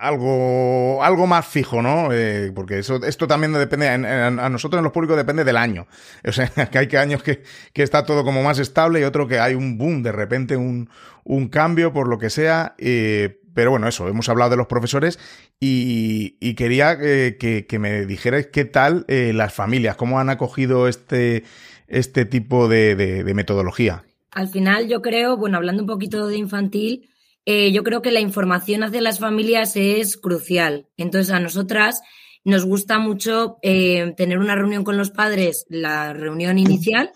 S1: algo, algo más fijo, ¿no? Eh, porque eso, esto también depende, a, nosotros en los públicos depende del año. O sea, que hay que años que, que está todo como más estable y otro que hay un boom, de repente un, un cambio por lo que sea. Eh, pero bueno, eso, hemos hablado de los profesores y, quería eh, que, me dijerais qué tal las familias, cómo han acogido este, este tipo de metodología.
S6: Al final yo creo, bueno, hablando un poquito de infantil, eh, yo creo que la información hacia las familias es crucial. Entonces, a nosotras nos gusta mucho eh, tener una reunión con los padres, la reunión inicial,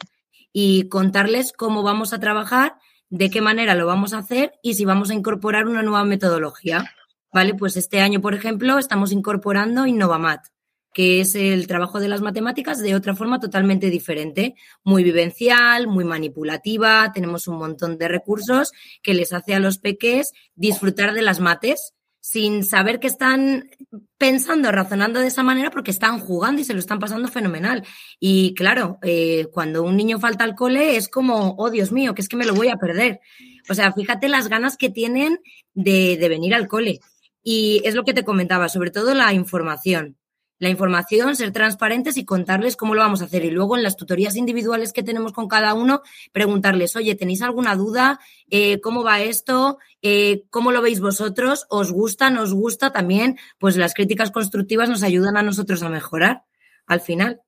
S6: y contarles cómo vamos a trabajar, de qué manera lo vamos a hacer y si vamos a incorporar una nueva metodología. ¿Vale? Pues este año, por ejemplo, estamos incorporando InnovaMat que es el trabajo de las matemáticas de otra forma totalmente diferente, muy vivencial, muy manipulativa, tenemos un montón de recursos que les hace a los peques disfrutar de las mates sin saber que están pensando, razonando de esa manera porque están jugando y se lo están pasando fenomenal. Y claro, eh, cuando un niño falta al cole es como, oh Dios mío, que es que me lo voy a perder. O sea, fíjate las ganas que tienen de, de venir al cole. Y es lo que te comentaba, sobre todo la información la información, ser transparentes y contarles cómo lo vamos a hacer. Y luego en las tutorías individuales que tenemos con cada uno, preguntarles, oye, ¿tenéis alguna duda? Eh, ¿Cómo va esto? Eh, ¿Cómo lo veis vosotros? ¿Os gusta? ¿Nos gusta? También, pues las críticas constructivas nos ayudan a nosotros a mejorar al final.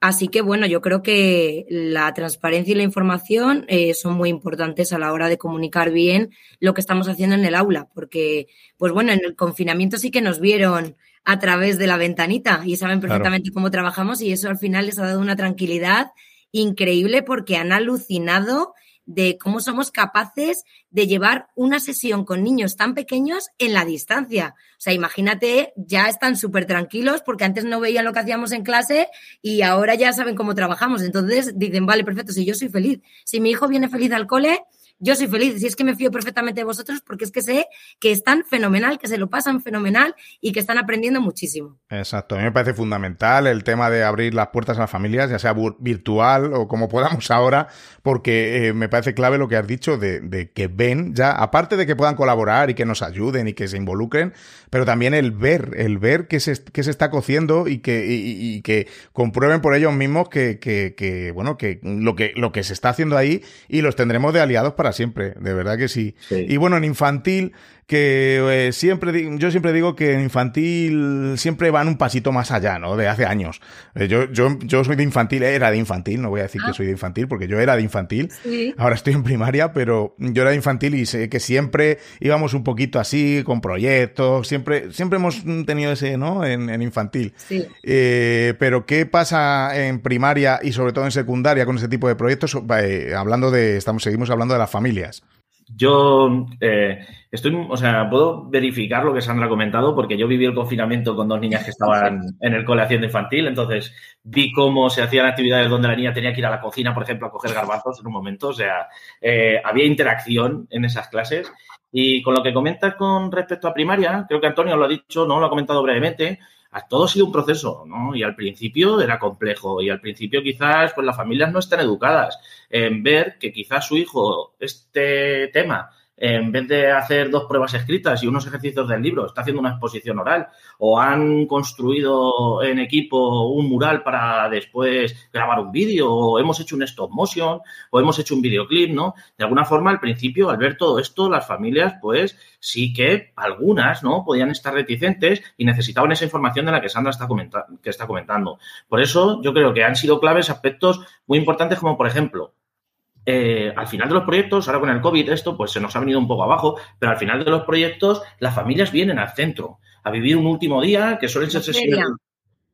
S6: Así que bueno, yo creo que la transparencia y la información eh, son muy importantes a la hora de comunicar bien lo que estamos haciendo en el aula, porque, pues bueno, en el confinamiento sí que nos vieron a través de la ventanita y saben perfectamente cómo trabajamos y eso al final les ha dado una tranquilidad increíble porque han alucinado de cómo somos capaces de llevar una sesión con niños tan pequeños en la distancia. O sea, imagínate, ya están súper tranquilos porque antes no veían lo que hacíamos en clase y ahora ya saben cómo trabajamos. Entonces dicen, vale, perfecto, si yo soy feliz, si mi hijo viene feliz al cole, yo soy feliz, si es que me fío perfectamente de vosotros porque es que sé que están fenomenal, que se lo pasan fenomenal y que están aprendiendo muchísimo.
S1: Exacto, a mí me parece fundamental el tema de abrir las puertas a las familias, ya sea virtual o como podamos ahora, porque eh, me parece clave lo que has dicho de, que ven ya, aparte de que puedan colaborar y que nos ayuden y que se involucren, pero también el ver, el ver que se, que se está cociendo y que, y, comprueben por ellos mismos que, que, bueno, que lo que lo que se está haciendo ahí y los tendremos de aliados para siempre, de verdad que sí. Y bueno, en infantil, que eh, siempre, yo siempre digo que en infantil siempre van un pasito más allá, ¿no? De hace años. Eh, yo, yo, yo soy de infantil, era de infantil, no voy a decir que ah. soy de infantil, porque yo era de infantil. Ahora estoy en primaria, pero yo era de infantil y sé que siempre íbamos un poquito así, con proyectos, siempre, siempre hemos tenido ese, ¿no? En, en infantil. Eh, pero ¿qué pasa en primaria y sobre todo en secundaria con ese tipo de proyectos? hablando de, estamos, seguimos hablando de las familias.
S4: Yo eh, estoy, o sea, puedo verificar lo que Sandra ha comentado porque yo viví el confinamiento con dos niñas que estaban en el cole haciendo infantil, entonces vi cómo se hacían actividades donde la niña tenía que ir a la cocina, por ejemplo, a coger garbanzos en un momento, o sea, eh, había interacción en esas clases. Y con lo que comentas con respecto a primaria, creo que Antonio lo ha dicho, no lo ha comentado brevemente, todo ha sido un proceso, ¿no? Y al principio era complejo y al principio quizás pues las familias no están educadas en ver que quizás su hijo este tema en vez de hacer dos pruebas escritas y unos ejercicios del libro, está haciendo una exposición oral o han construido en equipo un mural para después grabar un vídeo o hemos hecho un stop motion o hemos hecho un videoclip, ¿no? De alguna forma, al principio, al ver todo esto, las familias, pues sí que algunas, ¿no? Podían estar reticentes y necesitaban esa información de la que Sandra está, que está comentando. Por eso, yo creo que han sido claves aspectos muy importantes como, por ejemplo, eh, al final de los proyectos, ahora con el COVID esto pues se nos ha venido un poco abajo, pero al final de los proyectos las familias vienen al centro a vivir un último día que suelen ser sesiones,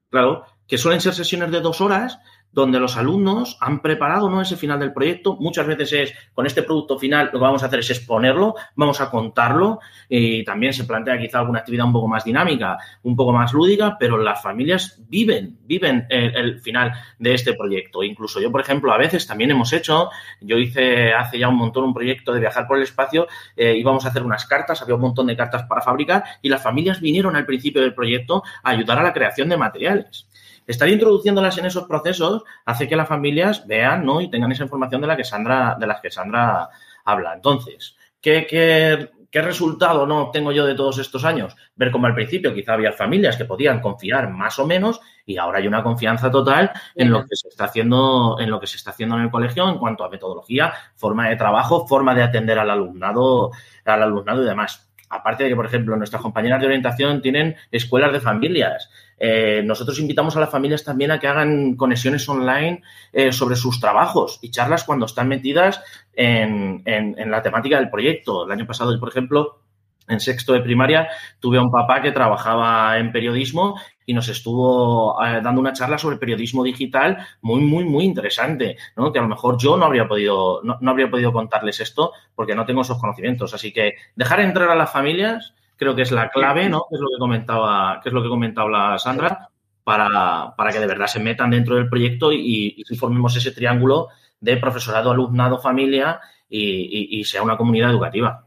S4: claro, que suelen ser sesiones de dos horas donde los alumnos han preparado ¿no? ese final del proyecto. Muchas veces es, con este producto final, lo que vamos a hacer es exponerlo, vamos a contarlo y también se plantea quizá alguna actividad un poco más dinámica, un poco más lúdica, pero las familias viven, viven el, final de este proyecto. Incluso yo, por ejemplo, a veces también hemos hecho, yo hice hace ya un montón un proyecto de viajar por el espacio, eh, íbamos a hacer unas cartas, había un montón de cartas para fabricar y las familias vinieron al principio del proyecto a ayudar a la creación de materiales. Estar introduciéndolas en esos procesos hace que las familias vean ¿no? y tengan esa información de la que Sandra, de las que Sandra habla. Entonces, ¿qué, qué, resultado no obtengo yo de todos estos años? Ver cómo al principio quizá había familias que podían confiar más o menos y ahora hay una confianza total en lo que se está haciendo, en lo que se está haciendo en el colegio en cuanto a metodología, forma de trabajo, forma de atender al alumnado, al alumnado y demás. Aparte de que, por ejemplo, nuestras compañeras de orientación tienen escuelas de familias. Eh, nosotros invitamos a las familias también a que hagan conexiones online eh, sobre sus trabajos y charlas cuando están metidas en, en, la temática del proyecto. El año pasado, por ejemplo, en sexto de primaria, tuve a un papá que trabajaba en periodismo y nos estuvo eh, dando una charla sobre periodismo digital muy, muy, muy interesante, ¿no? Que a lo mejor yo no habría podido, no, habría podido contarles esto porque no tengo esos conocimientos. Así que dejar entrar a las familias creo que es la clave, ¿no? Que es lo que comentaba, que es lo que comentaba la Sandra, para, para que de verdad se metan dentro del proyecto y, y formemos ese triángulo de profesorado, alumnado, familia y, y sea una comunidad educativa.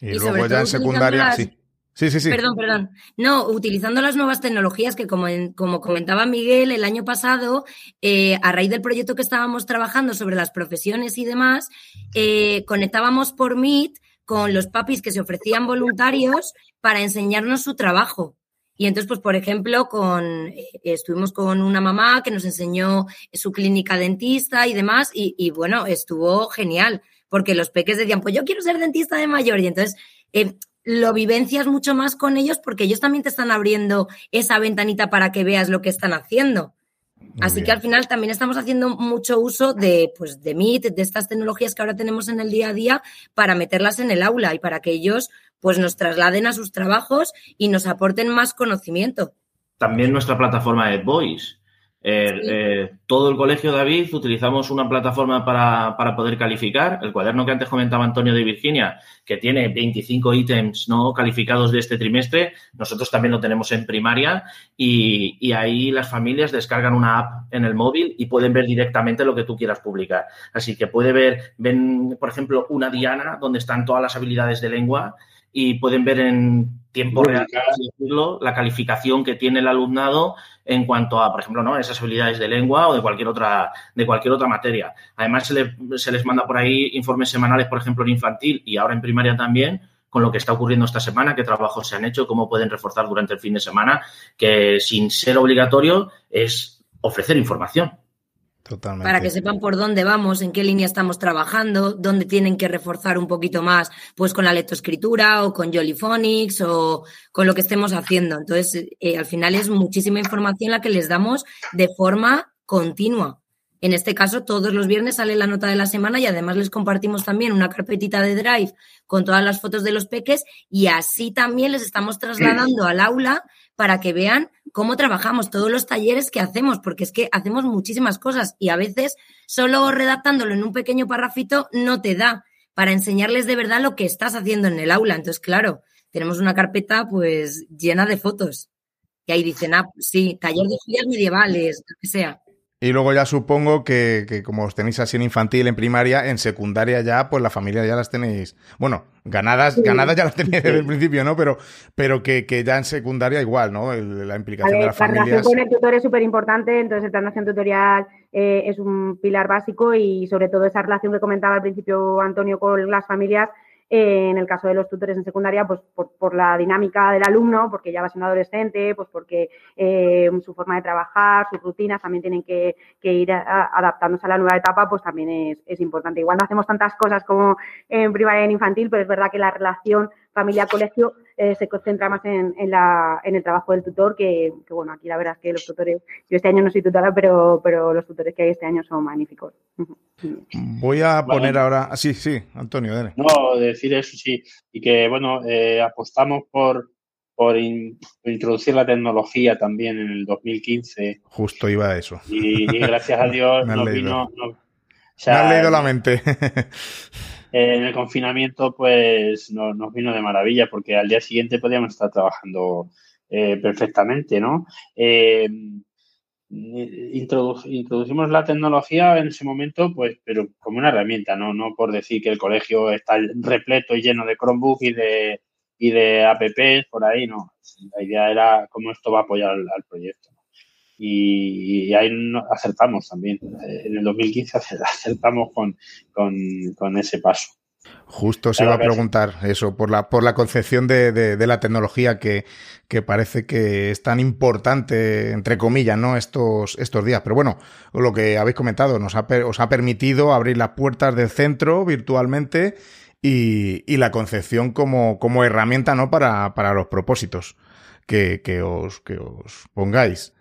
S1: Y, luego ya en secundaria, sí. Sí, sí, sí.
S6: Perdón, perdón. No, utilizando las nuevas tecnologías que, como, como comentaba Miguel el año pasado, eh, a raíz del proyecto que estábamos trabajando sobre las profesiones y demás, eh, conectábamos por Meet con los papis que se ofrecían voluntarios para enseñarnos su trabajo. Y entonces, pues, por ejemplo, con, eh, estuvimos con una mamá que nos enseñó su clínica dentista y demás, y, y bueno, estuvo genial, porque los peques decían, pues yo quiero ser dentista de mayor, y entonces eh, lo vivencias mucho más con ellos porque ellos también te están abriendo esa ventanita para que veas lo que están haciendo. Así que al final también estamos haciendo mucho uso de, pues, de Meet, de estas tecnologías que ahora tenemos en el día a día para meterlas en el aula y para que ellos pues nos trasladen a sus trabajos y nos aporten más conocimiento.
S4: También nuestra plataforma de Voice Eh, eh, todo el colegio, David, utilizamos una plataforma para, para, poder calificar. El cuaderno que antes comentaba Antonio de Virginia, que tiene 25 ítems no calificados de este trimestre, nosotros también lo tenemos en primaria y, y, ahí las familias descargan una app en el móvil y pueden ver directamente lo que tú quieras publicar. Así que puede ver, ven, por ejemplo, una diana donde están todas las habilidades de lengua y pueden ver en tiempo real, decirlo, la calificación que tiene el alumnado en cuanto a, por ejemplo, ¿no? esas habilidades de lengua o de cualquier otra, de cualquier otra materia. Además, se, se les manda por ahí informes semanales, por ejemplo, en infantil y ahora en primaria también, con lo que está ocurriendo esta semana, qué trabajos se han hecho, cómo pueden reforzar durante el fin de semana, que sin ser obligatorio es ofrecer información.
S6: Para que sepan por dónde vamos, en qué línea estamos trabajando, dónde tienen que reforzar un poquito más, pues con la lectoescritura o con Jollyphonics o con lo que estemos haciendo. Entonces, eh, al final es muchísima información la que les damos de forma continua. En este caso, todos los viernes sale la nota de la semana y además les compartimos también una carpetita de Drive con todas las fotos de los peques y así también les estamos trasladando al aula para que vean cómo trabajamos, todos los talleres que hacemos, porque es que hacemos muchísimas cosas y a veces solo redactándolo en un pequeño parrafito no te da para enseñarles de verdad lo que estás haciendo en el aula. Entonces, claro, tenemos una carpeta pues llena de fotos. Y ahí dicen, ah, sí, taller de estudios medievales, lo que sea.
S1: Y luego ya supongo que, que, como os tenéis así en infantil, en primaria, en secundaria ya, pues la familia ya las tenéis, bueno, ganadas, ganadas ya las tenéis desde el principio, ¿no? Pero, pero que, que ya en secundaria igual, ¿no? la implicación de la familia.
S5: La relación con el tutor es súper importante, entonces de acción tutorial eh, es un pilar básico y sobre todo esa relación que comentaba al principio Antonio con las familias eh, en el caso de los tutores en secundaria, pues por, la dinámica del alumno, porque ya va siendo adolescente, pues porque eh, su forma de trabajar, sus rutinas también tienen que, ir adaptándose a la nueva etapa, pues también es, es, importante. Igual no hacemos tantas cosas como en primaria y en infantil, pero es verdad que la relación familia-colegio eh, se concentra más en, la, en, el trabajo del tutor, que, bueno, aquí la verdad es que los tutores, yo este año no soy tutora, pero, pero los tutores que hay este año son magníficos.
S1: Voy a poner ahora, sí, sí, Antonio, dale.
S3: No, decir eso sí, y que bueno, eh, apostamos por, por, introducir la tecnología también en el 2015.
S1: Justo iba a eso.
S3: Y, gracias a Dios nos vino...
S1: Me has leído la mente.
S3: en el confinamiento pues nos vino de maravilla porque al día siguiente podíamos estar trabajando eh, perfectamente, ¿no? Eh, introducimos la tecnología en ese momento, pues, pero como una herramienta, ¿no? No por decir que el colegio está repleto y lleno de Chromebook y de, y de apps por ahí, no. La idea era cómo esto va a apoyar al, proyecto. Y, ahí acertamos también. En el 2015 acertamos con, con, ese paso.
S1: Justo se iba a preguntar eso, por la, por la concepción de, de, la tecnología que, que, parece que es tan importante, entre comillas, ¿no? Estos, estos días. Pero bueno, lo que habéis comentado, nos ha, os ha permitido abrir las puertas del centro virtualmente y, y la concepción como, como herramienta, ¿no? Para, para los propósitos que, que, os, que os pongáis.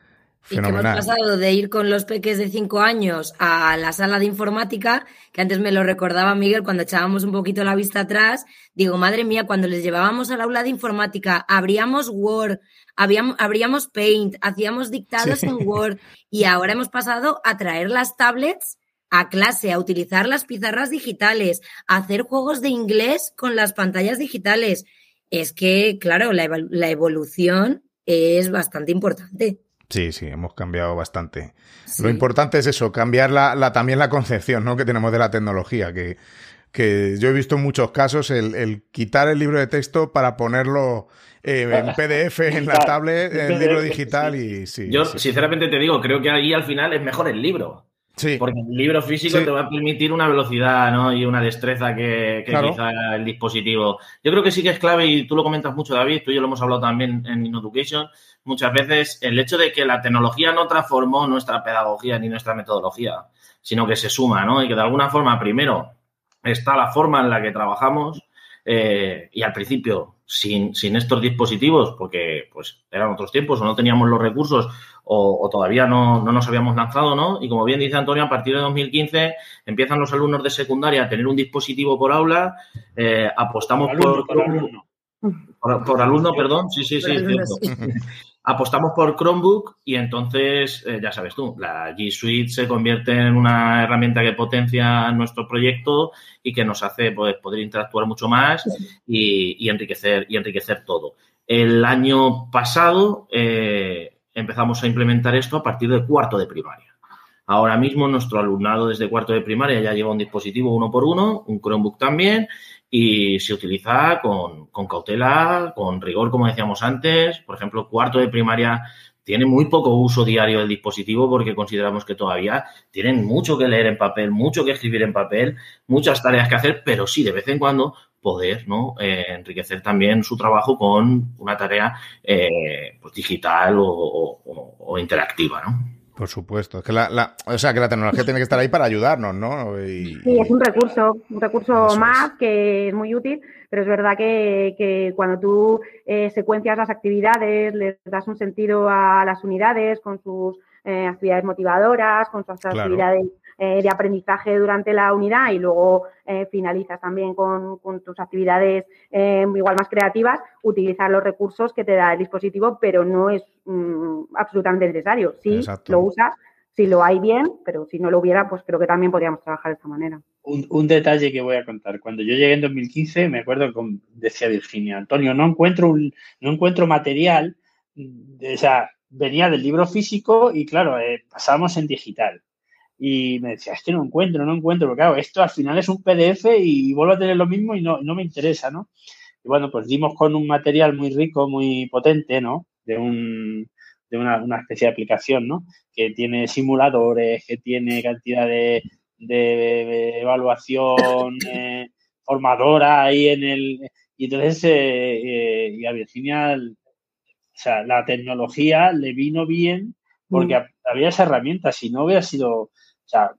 S6: Y que hemos pasado de ir con los peques de cinco años a la sala de informática, que antes me lo recordaba Miguel cuando echábamos un poquito la vista atrás. Digo, madre mía, cuando les llevábamos al aula de informática, abríamos Word, abríamos Paint, hacíamos dictados en Word y ahora hemos pasado a traer las tablets a clase, a utilizar las pizarras digitales, a hacer juegos de inglés con las pantallas digitales. Es que, claro, la evolución es bastante importante.
S1: Sí, sí, hemos cambiado bastante. Lo importante es eso, cambiar la, también la concepción ¿no? que tenemos de la tecnología, que, que yo he visto en muchos casos el, quitar el libro de texto para ponerlo eh, en PDF, en la tablet, en el libro digital y sí.
S4: Yo sinceramente te digo, creo que ahí al final es mejor el libro. Sí. Porque el libro físico te va a permitir una velocidad ¿no? y una destreza que, quizá el dispositivo. Yo creo que sí que es clave, y tú lo comentas mucho, David, tú y yo lo hemos hablado también en InEducation, muchas veces el hecho de que la tecnología no transformó nuestra pedagogía ni nuestra metodología, sino que se suma, ¿no? Y que de alguna forma, primero, está la forma en la que trabajamos eh, y al principio, sin, sin, estos dispositivos, porque pues eran otros tiempos o no teníamos los recursos o, todavía no, no, nos habíamos lanzado, ¿no? Y como bien dice Antonio, a partir de 2015 empiezan los alumnos de secundaria a tener un dispositivo por aula, eh, apostamos por, por, alumno, perdón, sí, sí, sí, cierto. Apostamos por Chromebook y entonces, eh, ya sabes tú, la G Suite se convierte en una herramienta que potencia nuestro proyecto y que nos hace pues, poder interactuar mucho más y, enriquecer, y enriquecer todo. El año pasado eh, empezamos a implementar esto a partir del cuarto de primaria. Ahora mismo nuestro alumnado desde cuarto de primaria ya lleva un dispositivo uno por uno, un Chromebook también, y se utiliza con, cautela, con rigor, como decíamos antes. Por ejemplo, cuarto de primaria tiene muy poco uso diario del dispositivo porque consideramos que todavía tienen mucho que leer en papel, mucho que escribir en papel, muchas tareas que hacer, pero sí, de vez en cuando poder ¿no? Eh, enriquecer también su trabajo con una tarea eh, pues, digital o, interactiva. ¿no?
S1: Por supuesto, es que la, o sea, que la tecnología tiene que estar ahí para ayudarnos, ¿no?
S5: sí, es un recurso, un recurso más que es muy útil, pero es verdad que, cuando tú eh, secuencias las actividades, les das un sentido a las unidades con sus eh, actividades motivadoras, con sus actividades eh, de aprendizaje durante la unidad y luego eh, finalizas también con, tus actividades eh, igual más creativas, utilizar los recursos que te da el dispositivo, pero no es mm, absolutamente necesario. Sí, lo usas, si lo hay bien, pero si no lo hubiera, pues creo que también podríamos trabajar de esta manera.
S3: Un, detalle que voy a contar. Cuando yo llegué en 2015, me acuerdo que decía Virginia, Antonio, no encuentro, un, no encuentro material, o sea, venía del libro físico y claro, pasamos en digital y me decía, es que no encuentro, no encuentro, porque claro, esto al final es un PDF y vuelvo a tener lo mismo y no, no me interesa, ¿no? Y bueno, pues dimos con un material muy rico, muy potente, ¿no? De, un, de una, una especie de aplicación, ¿no? Que tiene simuladores, que tiene cantidad de, de evaluación eh, formadora ahí en el... Y entonces, eh, eh, y a Virginia, o sea, la tecnología le vino bien porque mm. había esa herramienta. Si no hubiera sido o sea,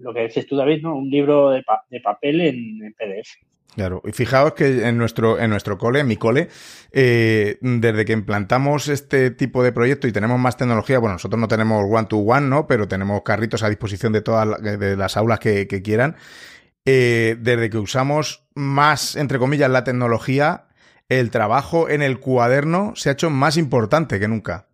S3: lo que dices tú, David, ¿no? Un libro de, papel en, PDF.
S1: Claro, y fijaos que en nuestro, en nuestro cole, en mi cole, eh, desde que implantamos este tipo de proyecto y tenemos más tecnología, bueno, nosotros no tenemos one-to-one, ¿no? Pero tenemos carritos a disposición de todas las aulas que, quieran. Eh, desde que usamos más, entre comillas, la tecnología, el trabajo en el cuaderno se ha hecho más importante que nunca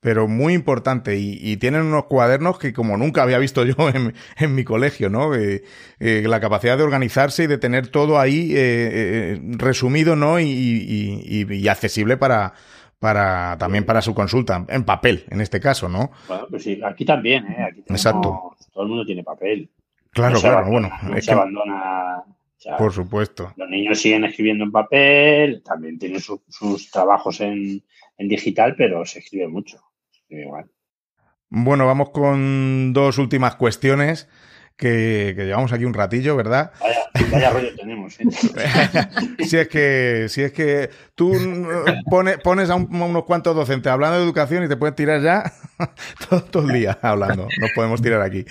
S1: pero muy importante. Y, tienen unos cuadernos que como nunca había visto yo en, mi colegio, ¿no? Eh, eh, la capacidad de organizarse y de tener todo ahí eh, resumido, ¿no? Y, accesible para, para también para su consulta, en papel, en este caso, ¿no?
S3: Bueno, pues sí, aquí también, ¿eh? Aquí
S1: Exacto.
S3: Todo el mundo tiene papel.
S1: Claro, claro, bueno.
S3: No se abandona.
S1: por supuesto.
S3: Los niños siguen escribiendo en papel, también tienen sus trabajos en, en digital, pero se escribe mucho.
S1: Bueno, vamos con dos últimas cuestiones que, llevamos aquí un ratillo, ¿verdad?
S3: Vaya, rollo tenemos. ¿eh?
S1: si es que, si es que tú pones a, unos cuantos docentes hablando de educación y te puedes tirar ya todo, el día hablando. Nos podemos tirar aquí.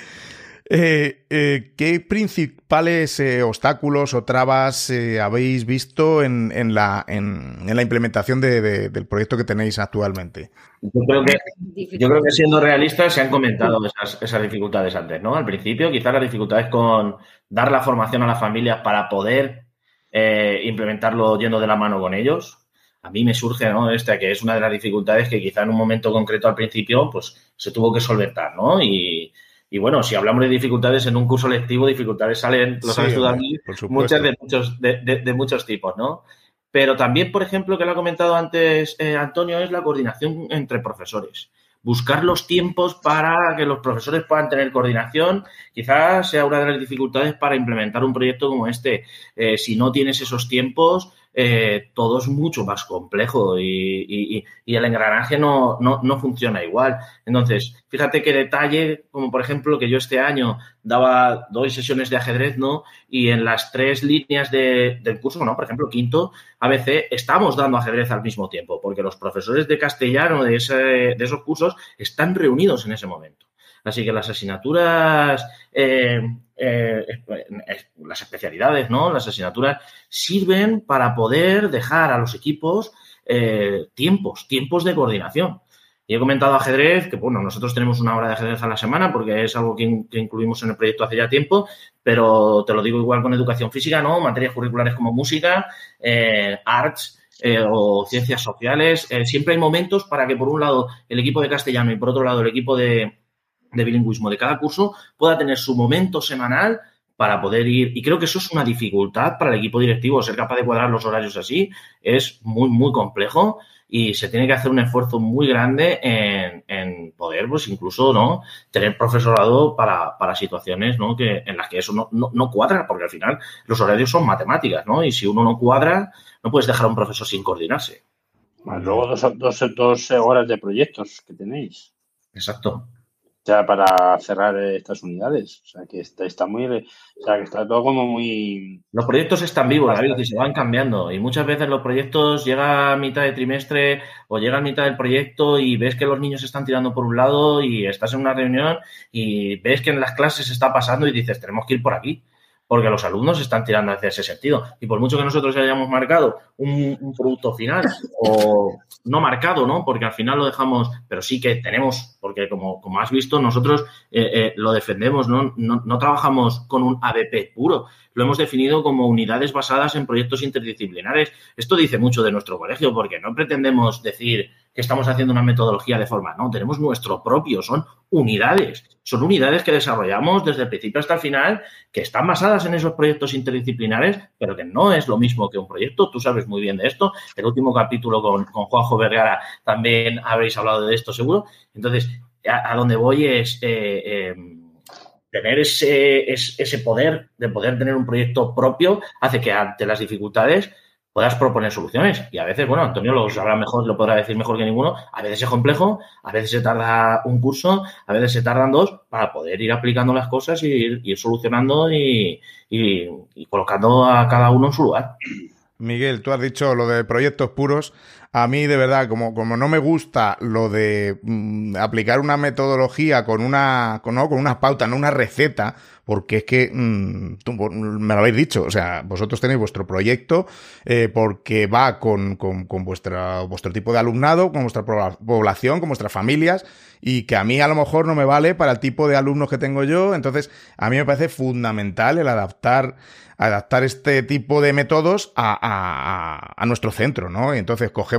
S1: Eh, eh, ¿Qué principales eh, obstáculos o trabas habéis visto en, la, en, la implementación del proyecto que tenéis actualmente?
S4: Yo creo que, siendo realistas se han comentado esas, esas dificultades antes, ¿no? Al principio, quizás las dificultades con dar la formación a las familias para poder implementarlo yendo de la mano con ellos. A mí me surge, ¿no? Esta que es una de las dificultades que quizá en un momento concreto al principio, pues se tuvo que solventar, ¿no? Y, y bueno, si hablamos de dificultades en un curso lectivo, dificultades salen, lo sabes tú también, muchas de muchos, de, muchos tipos, ¿no? Pero también, por ejemplo, que lo ha comentado antes eh, Antonio, es la coordinación entre profesores. Buscar los tiempos para que los profesores puedan tener coordinación, quizás sea una de las dificultades para implementar un proyecto como este. Eh, si no tienes esos tiempos, eh, todo es mucho más complejo y, el engranaje no, no, funciona igual. Entonces, fíjate qué detalle, como por ejemplo que yo este año daba dos sesiones de ajedrez, ¿no? Y en las tres líneas del curso, ¿no? Por ejemplo, quinto, ABC, estamos dando ajedrez al mismo tiempo, porque los profesores de castellano de, ese, de esos cursos están reunidos en ese momento. Así que las asignaturas, eh, eh, las especialidades, ¿no? Las asignaturas sirven para poder dejar a los equipos eh, tiempos, tiempos de coordinación. Y he comentado ajedrez, que bueno, nosotros tenemos una hora de ajedrez a la semana porque es algo que, incluimos en el proyecto hace ya tiempo, pero te lo digo igual con educación física, ¿no? Materias curriculares como música, arts, eh, o ciencias sociales. Siempre hay momentos para que, por un lado, el equipo de castellano y, por otro lado, el equipo de, de bilingüismo de cada curso pueda tener su momento semanal para poder ir. Y creo que eso es una dificultad para el equipo directivo. Ser capaz de cuadrar los horarios así es muy, muy complejo y se tiene que hacer un esfuerzo muy grande en, en poder, pues incluso, ¿no? Tener profesorado para, para situaciones, ¿no? Que, en las que eso no, no, no, cuadra, porque al final los horarios son matemáticas, ¿no? Y si uno no cuadra, no puedes dejar a un profesor sin coordinarse.
S3: Luego dos, dos, dos horas de proyectos que tenéis.
S4: Exacto
S3: para cerrar estas unidades. O sea, que está, está, muy. O sea, que está todo como muy.
S4: Los proyectos están vivos, David, y se van cambiando. Y muchas veces los proyectos llega a mitad de trimestre o llega a mitad del proyecto y ves que los niños están tirando por un lado y estás en una reunión y ves que en las clases está pasando y dices, tenemos que ir por aquí porque los alumnos están tirando hacia ese sentido. Y por mucho que nosotros hayamos marcado un, producto final, o no marcado, ¿no? Porque al final lo dejamos, pero sí que tenemos, porque como, como has visto, nosotros eh, eh, lo defendemos, ¿no? ¿no? No trabajamos con un ABP puro, lo hemos definido como unidades basadas en proyectos interdisciplinares. Esto dice mucho de nuestro colegio, porque no pretendemos decir que estamos haciendo una metodología de forma, no, tenemos nuestro propio, son unidades, son unidades que desarrollamos desde el principio hasta el final, que están basadas en esos proyectos interdisciplinares, pero que no es lo mismo que un proyecto, tú sabes muy bien de esto, el último capítulo con, con Juanjo Vergara también habréis hablado de esto seguro, entonces a, a donde voy es... Eh, eh, tener ese, ese, poder de poder tener un proyecto propio hace que ante las dificultades puedas proponer soluciones. Y a veces, bueno, Antonio lo sabrá mejor, lo podrá decir mejor que ninguno, a veces es complejo, a veces se tarda un curso, a veces se tardan dos para poder ir aplicando las cosas y ir, solucionando y, y colocando a cada uno en su lugar.
S1: Miguel, tú has dicho lo de proyectos puros. A mí, de verdad, como, como no me gusta lo de mm, aplicar una metodología con una, con, ¿no? con unas pautas, no una receta, porque es que mmm, tú, me lo habéis dicho, o sea, vosotros tenéis vuestro proyecto eh, porque va con, con, con vuestra, vuestro tipo de alumnado, con vuestra población, con vuestras familias, y que a mí a lo mejor no me vale para el tipo de alumnos que tengo yo, entonces a mí me parece fundamental el adaptar adaptar este tipo de métodos a, a, a, nuestro centro, ¿no? Y entonces cogemos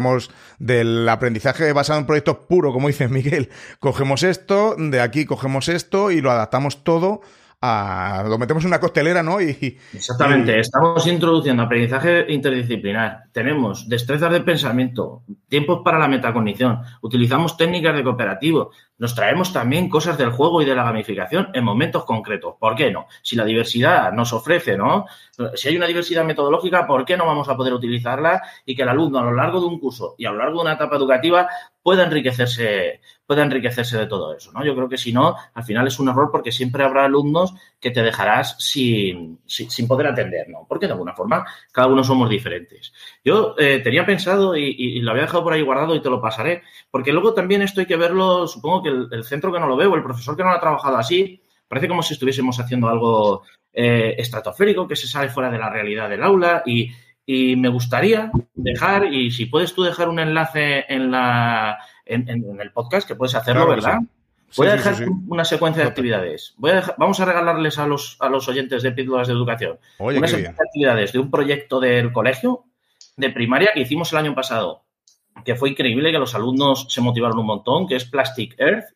S1: del aprendizaje basado en proyectos puro, como dice Miguel, cogemos esto, de aquí cogemos esto y lo adaptamos todo a, lo metemos en una costelera, ¿no? Y,
S4: Exactamente,
S1: y...
S4: estamos introduciendo aprendizaje interdisciplinar, tenemos destrezas de pensamiento, tiempos para la metacognición, utilizamos técnicas de cooperativo, nos traemos también cosas del juego y de la gamificación en momentos concretos. ¿Por qué no? Si la diversidad nos ofrece, ¿no? Si hay una diversidad metodológica, ¿por qué no vamos a poder utilizarla y que el alumno a lo largo de un curso y a lo largo de una etapa educativa pueda enriquecerse, pueda enriquecerse de todo eso, ¿no? Yo creo que si no, al final es un error porque siempre habrá alumnos que te dejarás sin, sin, poder atender, ¿no? Porque de alguna forma cada uno somos diferentes. Yo eh, tenía pensado y, lo había dejado por ahí guardado y te lo pasaré, porque luego también esto hay que verlo, supongo que el, el, centro que no lo veo, el profesor que no lo ha trabajado así, parece como si estuviésemos haciendo algo eh, estratosférico, que se sale fuera de la realidad del aula y, y, me gustaría dejar, y si puedes tú dejar un enlace en, la, en, en el podcast, que puedes hacerlo, claro, ¿verdad? Sí. Voy a dejar sí, sí, una secuencia de actividades. Voy a dejar, vamos a regalarles a los, a los oyentes de Píldoras de Educación
S1: Oye,
S4: una secuencia de actividades de un proyecto del colegio de primaria que hicimos el año pasado que fue increíble, que los alumnos se motivaron un montón, que es Plastic Earth,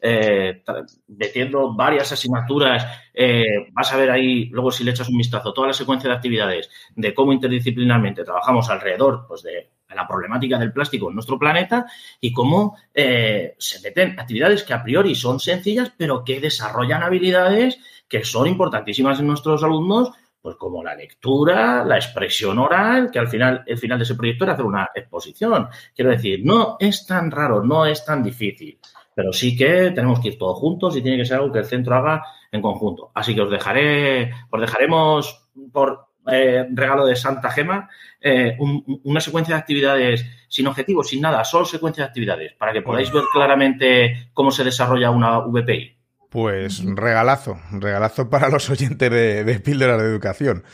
S4: eh, metiendo varias asignaturas, eh, vas a ver ahí, luego si le echas un vistazo, toda la secuencia de actividades de cómo interdisciplinarmente trabajamos alrededor pues, de la problemática del plástico en nuestro planeta y cómo eh, se meten actividades que a priori son sencillas, pero que desarrollan habilidades que son importantísimas en nuestros alumnos pues como la lectura, la expresión oral, que al final, el final de ese proyecto era hacer una exposición. Quiero decir, no es tan raro, no es tan difícil, pero sí que tenemos que ir todos juntos y tiene que ser algo que el centro haga en conjunto. Así que os dejaré, os dejaremos por eh, regalo de Santa Gema eh, un, una secuencia de actividades sin objetivos, sin nada, solo secuencia de actividades, para que podáis ver claramente cómo se desarrolla una VPI.
S1: Pues regalazo, regalazo para los oyentes de, de Píldoras de Educación.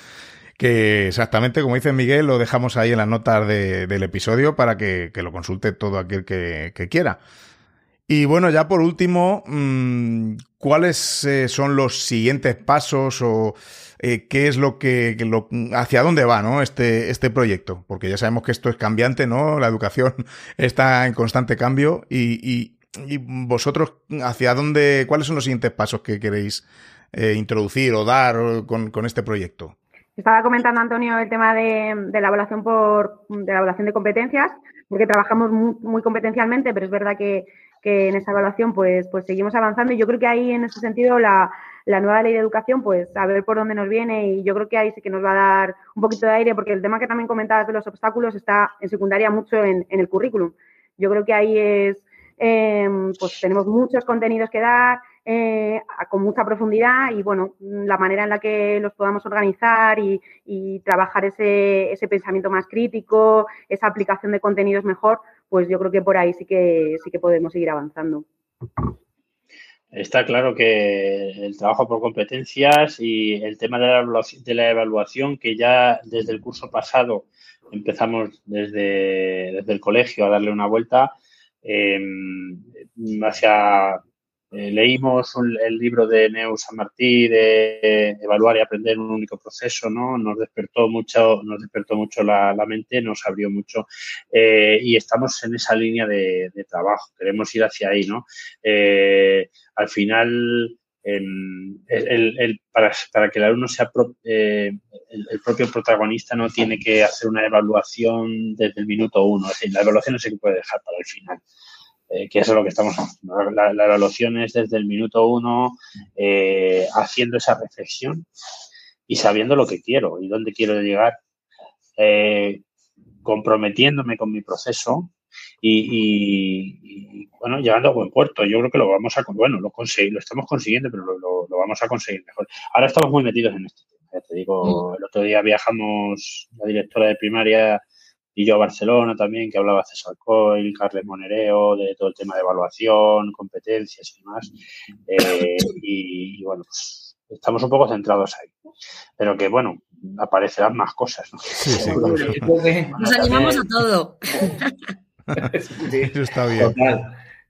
S1: Que exactamente, como dice Miguel, lo dejamos ahí en las notas de, del episodio para que, que, lo consulte todo aquel que, que quiera. Y bueno, ya por último, mm, ¿cuáles eh, son los siguientes pasos o eh, qué es lo que, hacia dónde va, ¿no? Este, este proyecto, porque ya sabemos que esto es cambiante, ¿no? La educación está en constante cambio y, vosotros, ¿hacia dónde, cuáles son los siguientes pasos que queréis eh, introducir o dar con, este proyecto?
S5: Estaba comentando Antonio el tema de, la evaluación por de la evaluación de competencias, porque trabajamos muy, competencialmente, pero es verdad que, que, en esa evaluación pues, pues seguimos avanzando y yo creo que ahí en ese sentido la, la nueva ley de educación, pues a ver por dónde nos viene y yo creo que ahí sí que nos va a dar un poquito de aire, porque el tema que también comentabas de los obstáculos está en secundaria mucho en, el currículum. Yo creo que ahí es, em, pues tenemos muchos contenidos que dar, eh, con mucha profundidad y bueno, la manera en la que los podamos organizar y, y, trabajar ese, ese pensamiento más crítico, esa aplicación de contenidos mejor, pues yo creo que por ahí sí que sí que podemos seguir avanzando.
S3: Está claro que el trabajo por competencias y el tema de la, evaluación, de la evaluación, que ya desde el curso pasado empezamos desde, el colegio a darle una vuelta, eh, hacia eh, leímos el libro de Neu San Martí de evaluar y aprender un único proceso, ¿no? Nos despertó mucho, nos despertó mucho la, mente, nos abrió mucho eh, y estamos en esa línea de, trabajo. Queremos ir hacia ahí, ¿no? Eh, al final, em, el, para, para, que el alumno sea el, propio protagonista no tiene que hacer una evaluación desde el minuto uno. Es decir, la evaluación no se puede dejar para el final. Eh, que eso es lo que estamos haciendo. La, evaluación es desde el minuto uno eh, haciendo esa reflexión y sabiendo lo que quiero y dónde quiero llegar, eh, comprometiéndome con mi proceso y, bueno, llegando a buen puerto. Yo creo que lo vamos a, bueno, lo, lo estamos consiguiendo, pero lo, vamos a conseguir mejor. Ahora estamos muy metidos en este tema. Ya te digo, mm. el otro día viajamos, la directora de primaria y yo a Barcelona también, que hablaba César Coil, Carles Monereo, de todo el tema de evaluación, competencias y demás. Eh, y, bueno, pues estamos un poco centrados ahí. Pero que bueno, aparecerán más cosas. ¿no?
S6: Nos animamos a todo.
S1: Eso está bien.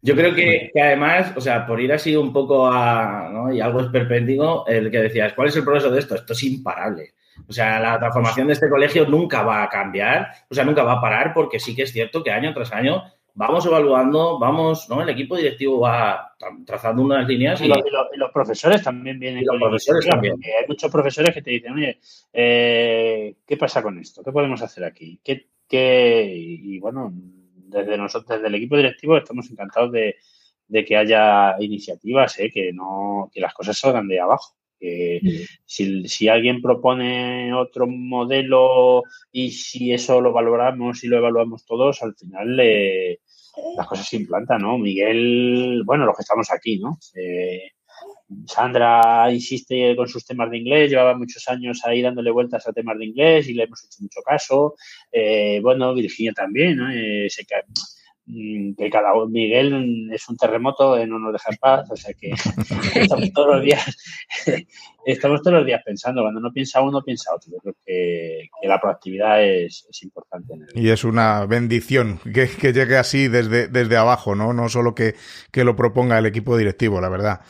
S4: Yo creo que, además, o sea, por ir así un poco a, ¿no? y algo esperpéntico, el que decías, ¿cuál es el progreso de esto? Esto es imparable. O sea, la transformación de este colegio nunca va a cambiar, o sea, nunca va a parar porque sí que es cierto que año tras año vamos evaluando, vamos, ¿no? El equipo directivo va trazando unas líneas.
S3: Y, los, profesores también vienen.
S4: los profesores también.
S3: Hay muchos profesores que te dicen, oye, eh, ¿qué pasa con esto? ¿Qué podemos hacer aquí? ¿Qué, qué? Y, bueno, desde nosotros, desde el equipo directivo, estamos encantados de, de que haya iniciativas, ¿eh? que no, que las cosas salgan de abajo. Que si, alguien propone otro modelo y si eso lo valoramos y lo evaluamos todos, al final las cosas se implantan, ¿no? Miguel, bueno, los que estamos aquí, ¿no? Eh, Sandra insiste con sus temas de inglés, llevaba muchos años ahí dándole vueltas a temas de inglés y le hemos hecho mucho caso. Eh, bueno, Virginia también, ¿no? Eh, se, Mm, que cada Miguel es un terremoto, no nos deja en paz, o sea que estamos todos los días, estamos todos los días pensando, cuando no piensa uno, piensa otro. Yo creo que, la proactividad es, importante.
S1: Y es una bendición que, llegue así desde, desde abajo, ¿no? No solo que, que lo proponga el equipo directivo, la verdad.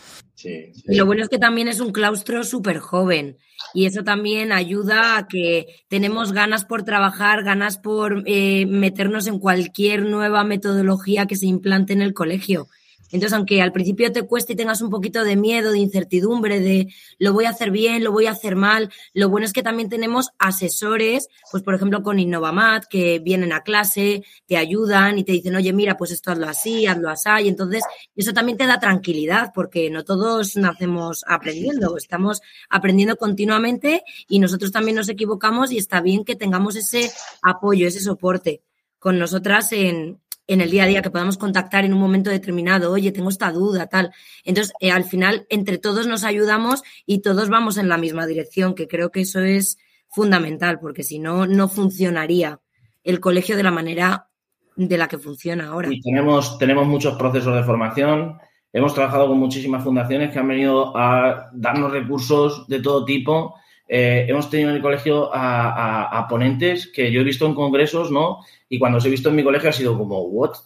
S6: Lo bueno es que también es un claustro súper joven y eso también ayuda a que tenemos ganas por trabajar, ganas por eh, meternos en cualquier nueva metodología que se implante en el colegio. Entonces, aunque al principio te cueste y tengas un poquito de miedo, de incertidumbre, de lo voy a hacer bien, lo voy a hacer mal, lo bueno es que también tenemos asesores, pues por ejemplo con Innovamat, que vienen a clase, te ayudan y te dicen, oye, mira, pues esto hazlo así, hazlo así. Y entonces, eso también te da tranquilidad, porque no todos nacemos aprendiendo, estamos aprendiendo continuamente y nosotros también nos equivocamos y está bien que tengamos ese apoyo, ese soporte con nosotras en, en el día a día, que podamos contactar en un momento determinado, oye, tengo esta duda, tal. Entonces, eh, al final, entre todos nos ayudamos y todos vamos en la misma dirección, que creo que eso es fundamental, porque si no, no funcionaría el colegio de la manera de la que funciona ahora.
S4: Y tenemos, tenemos muchos procesos de formación, hemos trabajado con muchísimas fundaciones que han venido a darnos recursos de todo tipo eh, hemos tenido en el colegio a, ponentes que yo he visto en congresos, ¿no? Y cuando os he visto en mi colegio ha sido como, ¿what?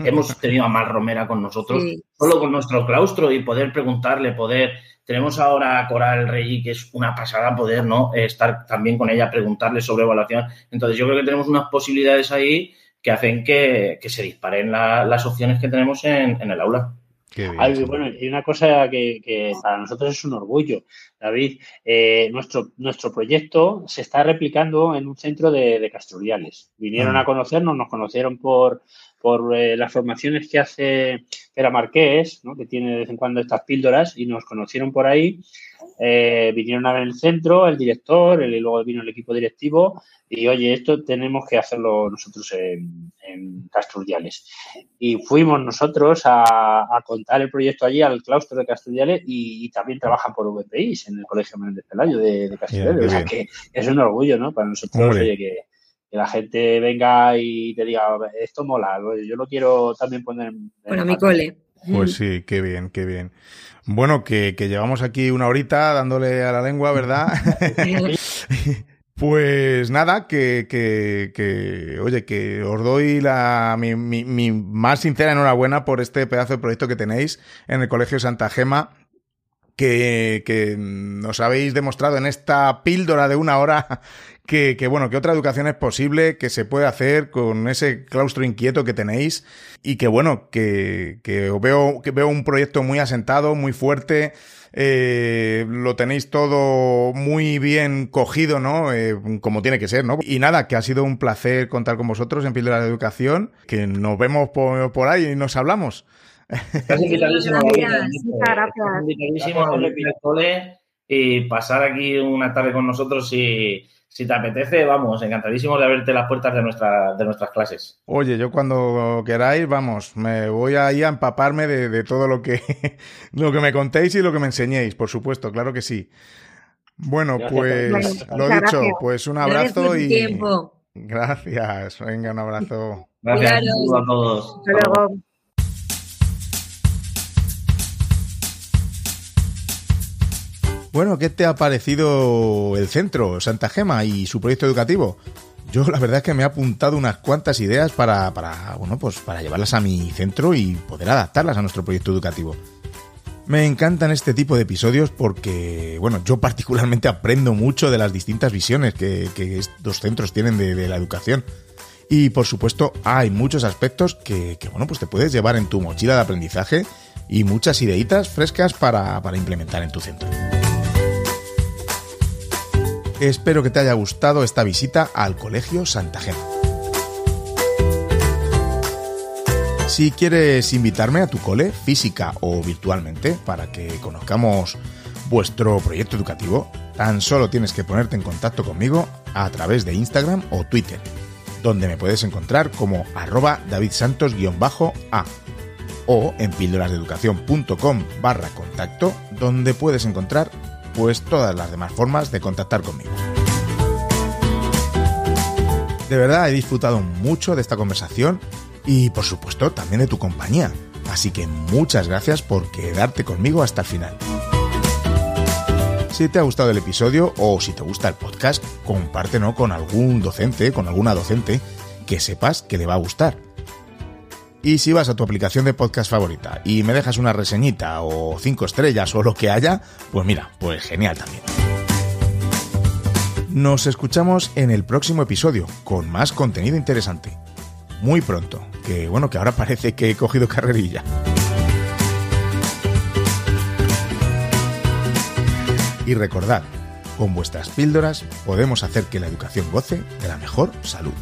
S4: Hemos tenido a Mar Romera con nosotros, solo con nuestro claustro y poder preguntarle, poder. Tenemos ahora a Coral Rey, que es una pasada poder, ¿no? Estar también con ella, preguntarle sobre evaluación. Entonces, yo creo que tenemos unas posibilidades ahí que hacen que, se disparen las opciones que tenemos en el aula
S3: bueno, y una cosa que, para nosotros es un orgullo, David, eh, nuestro, nuestro proyecto se está replicando en un centro de, de. Vinieron mm. a conocernos, nos conocieron por, por eh, las formaciones que hace Pera Marqués, ¿no? que tiene de vez en cuando estas píldoras, y nos conocieron por ahí. Eh, vinieron a ver el centro, el director, y luego vino el equipo directivo, y oye, esto tenemos que hacerlo nosotros en, en Castruriales. Y fuimos nosotros a, contar el proyecto allí al claustro de Castruriales y, también trabajan por VPIs en el Colegio Menéndez Pelayo de, de Castruriales. o sea que es un orgullo, ¿no? Para nosotros, oye, que que la gente venga y te diga, esto mola, yo lo quiero también poner.
S6: Bueno, mi cole.
S1: Pues sí, qué bien, qué bien. Bueno, que, llevamos aquí una horita dándole a la lengua, ¿verdad? pues nada, que, que, que, oye, que os doy la, mi, mi, mi, más sincera enhorabuena por este pedazo de proyecto que tenéis en el Colegio Santa Gema que, que nos habéis demostrado en esta píldora de una hora que, que, bueno, que otra educación es posible, que se puede hacer con ese claustro inquieto que tenéis y que bueno, que, que veo, que veo un proyecto muy asentado, muy fuerte, eh, lo tenéis todo muy bien cogido, ¿no? Eh, como tiene que ser, ¿no? Y nada, que ha sido un placer contar con vosotros en Píldora de Educación, que nos vemos por, por ahí y nos hablamos.
S4: Estás invitadísimo. Invitadísimo y pasar aquí una tarde con nosotros y si te apetece, vamos, encantadísimo de abrirte las puertas de, nuestra, de nuestras clases.
S1: Oye, yo cuando queráis, vamos, me voy ahí a empaparme de, todo lo que, lo que me contéis y lo que me enseñéis, por supuesto, claro que sí. Bueno, pues lo dicho, pues un abrazo y. Tiempo. Gracias, venga, un abrazo.
S4: Gracias a todos. Hasta luego.
S1: Bueno, ¿qué te ha parecido el centro, Santa Gema y su proyecto educativo? Yo la verdad es que me he apuntado unas cuantas ideas para, bueno, pues para llevarlas a mi centro y poder adaptarlas a nuestro proyecto educativo. Me encantan este tipo de episodios porque, bueno, yo particularmente aprendo mucho de las distintas visiones que, estos centros tienen de, la educación. Y por supuesto, hay muchos aspectos que, que, bueno, pues te puedes llevar en tu mochila de aprendizaje y muchas ideitas frescas para, implementar en tu centro. Espero que te haya gustado esta visita al Colegio Santa Gema. Si quieres invitarme a tu cole, física o virtualmente, para que conozcamos vuestro proyecto educativo, tan solo tienes que ponerte en contacto conmigo a través de Instagram o Twitter, donde me puedes encontrar como arroba davidsantos-a o en píldorasdeeducación.com barra contacto, donde puedes encontrar pues todas las demás formas de contactar conmigo. De verdad he disfrutado mucho de esta conversación y por supuesto también de tu compañía, así que muchas gracias por quedarte conmigo hasta el final. Si te ha gustado el episodio o si te gusta el podcast, compártelo con algún docente, con alguna docente que sepas que le va a gustar. Y si vas a tu aplicación de podcast favorita y me dejas una reseñita o cinco estrellas o lo que haya, pues mira, pues genial también. Nos escuchamos en el próximo episodio con más contenido interesante. Muy pronto, que bueno, que ahora parece que he cogido carrerilla. Y recordad, con vuestras píldoras podemos hacer que la educación goce de la mejor salud.